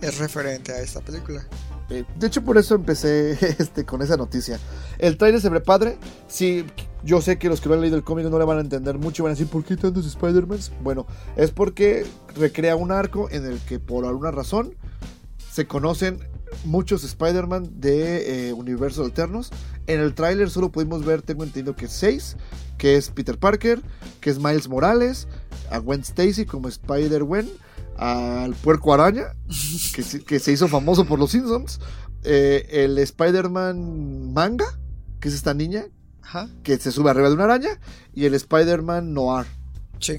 es referente a esta película. Eh, de hecho, por eso empecé este, con esa noticia. El trailer se ve padre. Sí, yo sé que los que no han leído el cómic no le van a entender mucho. Van a decir, ¿por qué tantos Spider-Man? Bueno, es porque recrea un arco en el que por alguna razón se conocen muchos Spider-Man de eh, universos alternos. En el tráiler solo pudimos ver, tengo entendido que 6, que es Peter Parker, que es Miles Morales, a Gwen Stacy como Spider-Gwen, al puerco araña, que, se- que se hizo famoso por los Simpsons, eh, el Spider-Man manga, que es esta niña Ajá. que se sube arriba de una araña, y el Spider-Man Noir, Sí.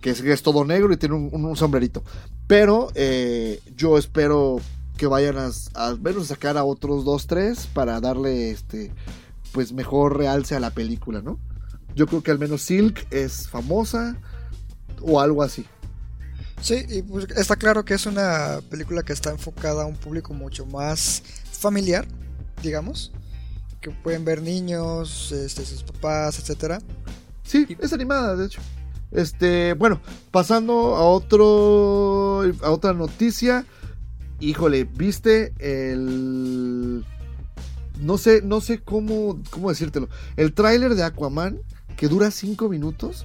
que es, que es todo negro y tiene un, un- un sombrerito. Pero eh, yo espero que vayan a, a al menos sacar a otros dos, tres para darle este pues mejor realce a la película, ¿no? Yo creo que al menos Silk es famosa o algo así. Sí, y pues está claro que es una película que está enfocada a un público mucho más familiar, digamos. Que pueden ver niños, este, sus papás, etcétera. Sí, es animada, de hecho. Este, bueno, pasando a otro a otra noticia. Híjole, ¿viste el no sé, no sé cómo cómo decírtelo. El tráiler de Aquaman que dura 5 minutos,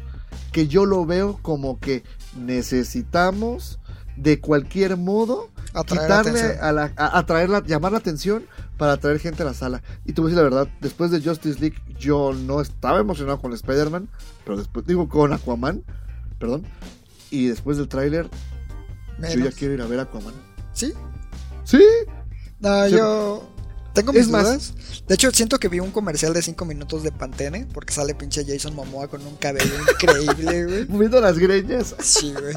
que yo lo veo como que necesitamos de cualquier modo Atraer quitarle a la a, atraer la- llamar la atención para atraer gente a la sala. Y te voy a decir la verdad, después de Justice League yo no estaba emocionado con Spider-Man, pero después digo con Aquaman, perdón. Y después del tráiler yo ya quiero ir a ver Aquaman. ¿Sí? Sí, No, Sí. yo tengo Es mis más- dudas. De hecho, siento que vi un comercial de 5 minutos de Pantene porque sale pinche Jason Momoa con un cabello increíble, güey. moviendo las greñas. Sí, güey.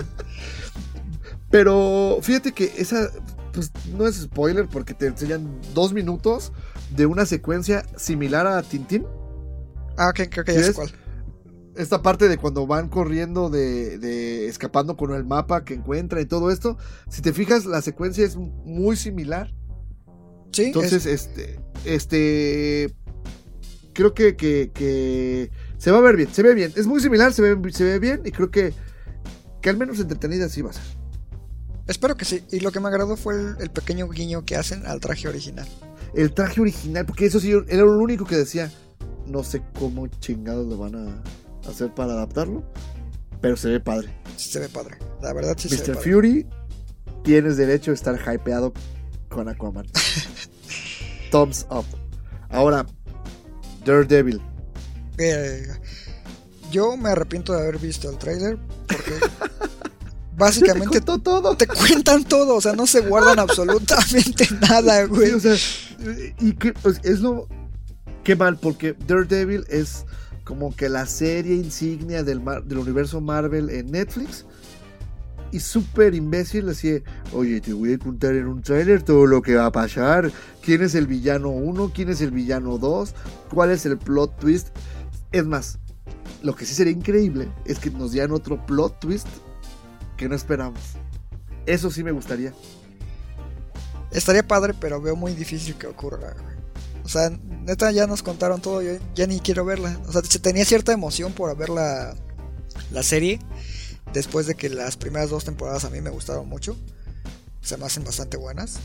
Pero fíjate que esa pues, no es spoiler porque te enseñan dos minutos de una secuencia similar a Tintín. Ah, ok, creo que ¿Sí ya es? cuál. esta parte de cuando van corriendo de, de escapando con el mapa que encuentran y todo esto, si te fijas la secuencia es muy similar. Sí, Entonces, es- este, este, creo que, que, que se va a ver bien, se ve bien, es muy similar, se ve, se ve bien y creo que, que al menos entretenida sí va a ser. Espero que sí. Y lo que me agradó fue el, el pequeño guiño que hacen al traje original. El traje original, porque eso sí era lo único que decía, no sé cómo chingados lo van a hacer para adaptarlo, pero se ve padre. Sí se ve padre. La verdad sí se ve Mr. padre. Fury, tienes derecho a estar hypeado con Aquaman. Thumbs up. Ahora, Daredevil. Eh, yo me arrepiento de haber visto el trailer porque básicamente todo. te cuentan todo, o sea, no se guardan absolutamente nada, güey. Sí, o sea, y que pues, es lo qué mal porque Daredevil es como que la serie insignia del, mar- del universo Marvel en Netflix y súper imbécil, así, oye, te voy a contar en un tráiler todo lo que va a pasar, quién es el villano 1, quién es el villano 2, cuál es el plot twist. Es más, lo que sí sería increíble es que nos dieran otro plot twist que no esperamos. Eso sí me gustaría. Estaría padre, pero veo muy difícil que ocurra. O sea, neta ya nos contaron todo, yo ya ni quiero verla. O sea, tenía cierta emoción por ver la, la serie. Después de que las primeras dos temporadas a mí me gustaron mucho. Se me hacen bastante buenas.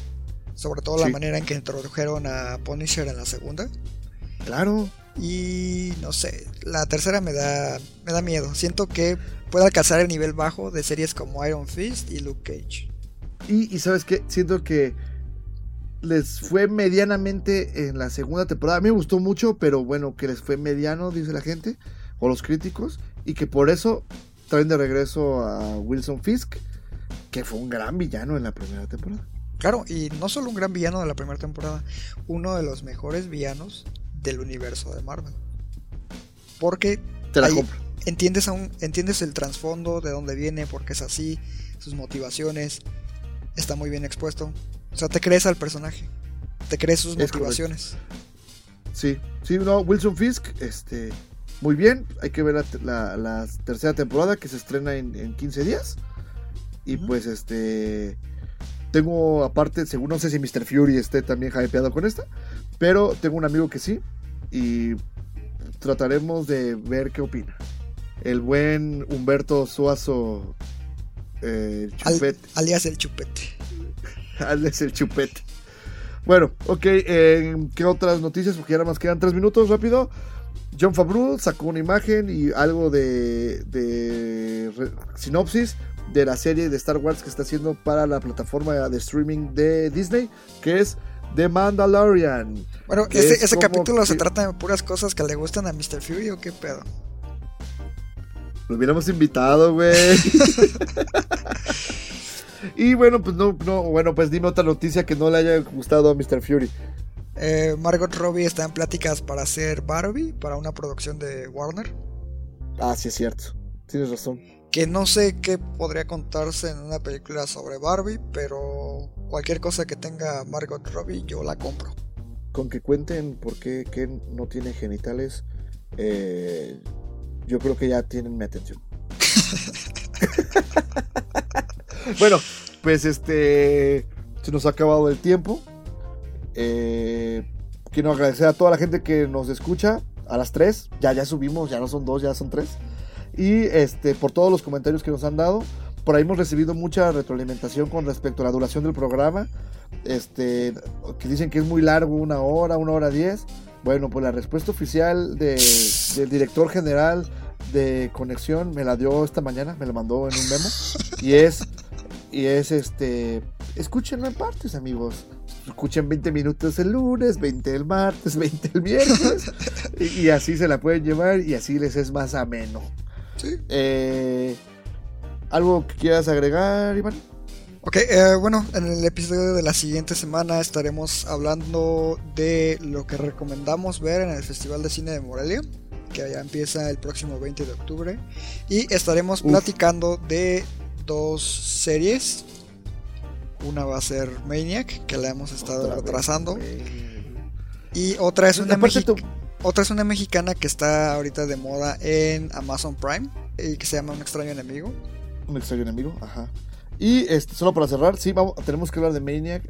Sobre todo la manera en que introdujeron a Punisher en la segunda. Claro. Y no sé, la tercera me da, me da miedo. Siento que puede alcanzar el nivel bajo de series como Iron Fist y Luke Cage. Y, y sabes qué, siento que les fue medianamente en la segunda temporada. A mí me gustó mucho, pero bueno, que les fue mediano, dice la gente, o los críticos, y que por eso traen de regreso a Wilson Fisk, que fue un gran villano en la primera temporada. Claro, y no solo un gran villano de la primera temporada, uno de los mejores villanos del universo de Marvel. Porque Te la ahí entiendes aún, entiendes el trasfondo de dónde viene, por qué es así, sus motivaciones, está muy bien expuesto. O sea, te crees al personaje, te crees sus Es correcto. motivaciones. Sí, sí, no, Wilson Fisk, este, muy bien. Hay que ver la, la- la tercera temporada que se estrena en, en 15 días. Y pues, este, tengo aparte, según no sé si Mr. Fury esté también hypeado con esta, pero tengo un amigo que sí. Y trataremos de ver qué opina. El buen Humberto Suazo, eh, Al- Chupete. alias el chupete. Hazles el chupete. Bueno, ok, eh, ¿qué otras noticias? Porque ya nada más quedan tres minutos, rápido. John Favreau sacó una imagen y algo de, de re- sinopsis de la serie de Star Wars que está haciendo para la plataforma de streaming de Disney, que es The Mandalorian. Bueno, ese, es ese como capítulo se trata de puras cosas que le gustan a Mr. Fury o qué pedo. Lo hubiéramos invitado, güey. y bueno, pues no, no, bueno, pues dime otra noticia que no le haya gustado a Mr. Fury. Eh, Margot Robbie está en pláticas para hacer Barbie, para una producción de Warner. Ah, sí es cierto. Tienes razón. Que no sé qué podría contarse en una película sobre Barbie, pero cualquier cosa que tenga Margot Robbie yo la compro. con que cuenten por qué Ken no tiene genitales, eh, yo creo que ya tienen mi atención. bueno, pues este se nos ha acabado el tiempo. Eh, quiero agradecer a toda la gente que nos escucha a las 3. Ya, ya subimos, ya no son dos, ya son tres. Y este, por todos los comentarios que nos han dado. Por ahí hemos recibido mucha retroalimentación con respecto a la duración del programa. Este, que dicen que es muy largo, una hora, una hora diez. Bueno, pues la respuesta oficial de- del director general de Conexión me la dio esta mañana, me la mandó en un memo. Y es, y es este, escúchenlo en partes, amigos. Escuchen 20 minutos el lunes, 20 el martes, 20 el miércoles. y, y así se la pueden llevar y así les es más ameno. Sí. Eh, ¿Algo que quieras agregar, Iván? Ok, eh, bueno, en el episodio de la siguiente semana estaremos hablando de lo que recomendamos ver en el Festival de Cine de Morelia, que ya empieza el próximo 20 de octubre. Y estaremos Uf. platicando de dos series. Una va a ser Maniac, que la hemos estado Otra retrasando. Y otra es una mexi- tú- otra es una mexicana que está ahorita de moda en Amazon Prime y que se llama Un extraño enemigo. Un extraño enemigo, ajá. Y este, solo para cerrar, sí, tenemos que hablar de Maniac.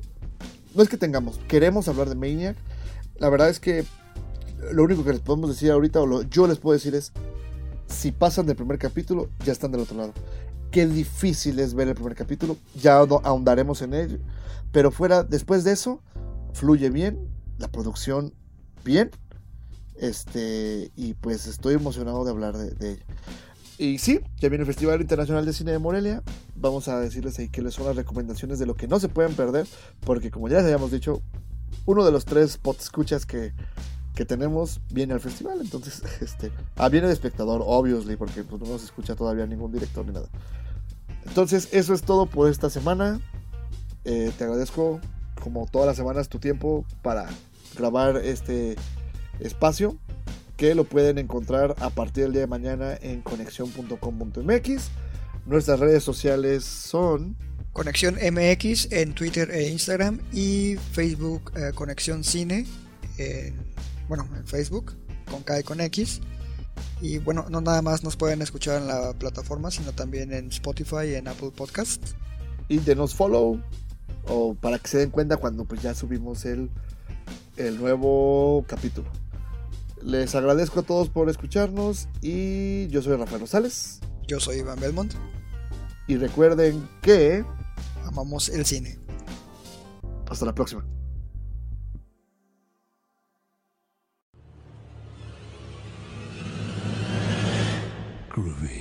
No es que tengamos, queremos hablar de Maniac. La verdad es que lo único que les podemos decir ahorita, o lo, yo les puedo decir es, si pasan del primer capítulo, ya están del otro lado. Qué difícil es ver el primer capítulo, ya ahondaremos en ello. Pero fuera, después de eso, fluye bien, la producción bien. Este, y pues estoy emocionado de hablar de, de ello. Y sí, ya viene el Festival Internacional de Cine de Morelia. Vamos a decirles ahí les son las recomendaciones de lo que no se pueden perder. Porque como ya les habíamos dicho, uno de los tres pot escuchas que, que tenemos viene al festival. Entonces, este. Ah, viene de espectador, obviously, porque pues, no se escucha todavía ningún director ni nada. Entonces, eso es todo por esta semana. Eh, te agradezco, como todas las semanas, tu tiempo para grabar este espacio que lo pueden encontrar a partir del día de mañana en conexión.com.mx. Nuestras redes sociales son Conexión MX en Twitter e Instagram y Facebook eh, Conexión Cine, en, bueno, en Facebook, con K y con X. Y bueno, no nada más nos pueden escuchar en la plataforma, sino también en Spotify y en Apple Podcast. y denos follow o para que se den cuenta cuando pues ya subimos el, el nuevo capítulo. Les agradezco a todos por escucharnos y yo soy Rafael Rosales Yo soy Iván Belmont, y recuerden que amamos el cine. hasta la próxima. Groovy.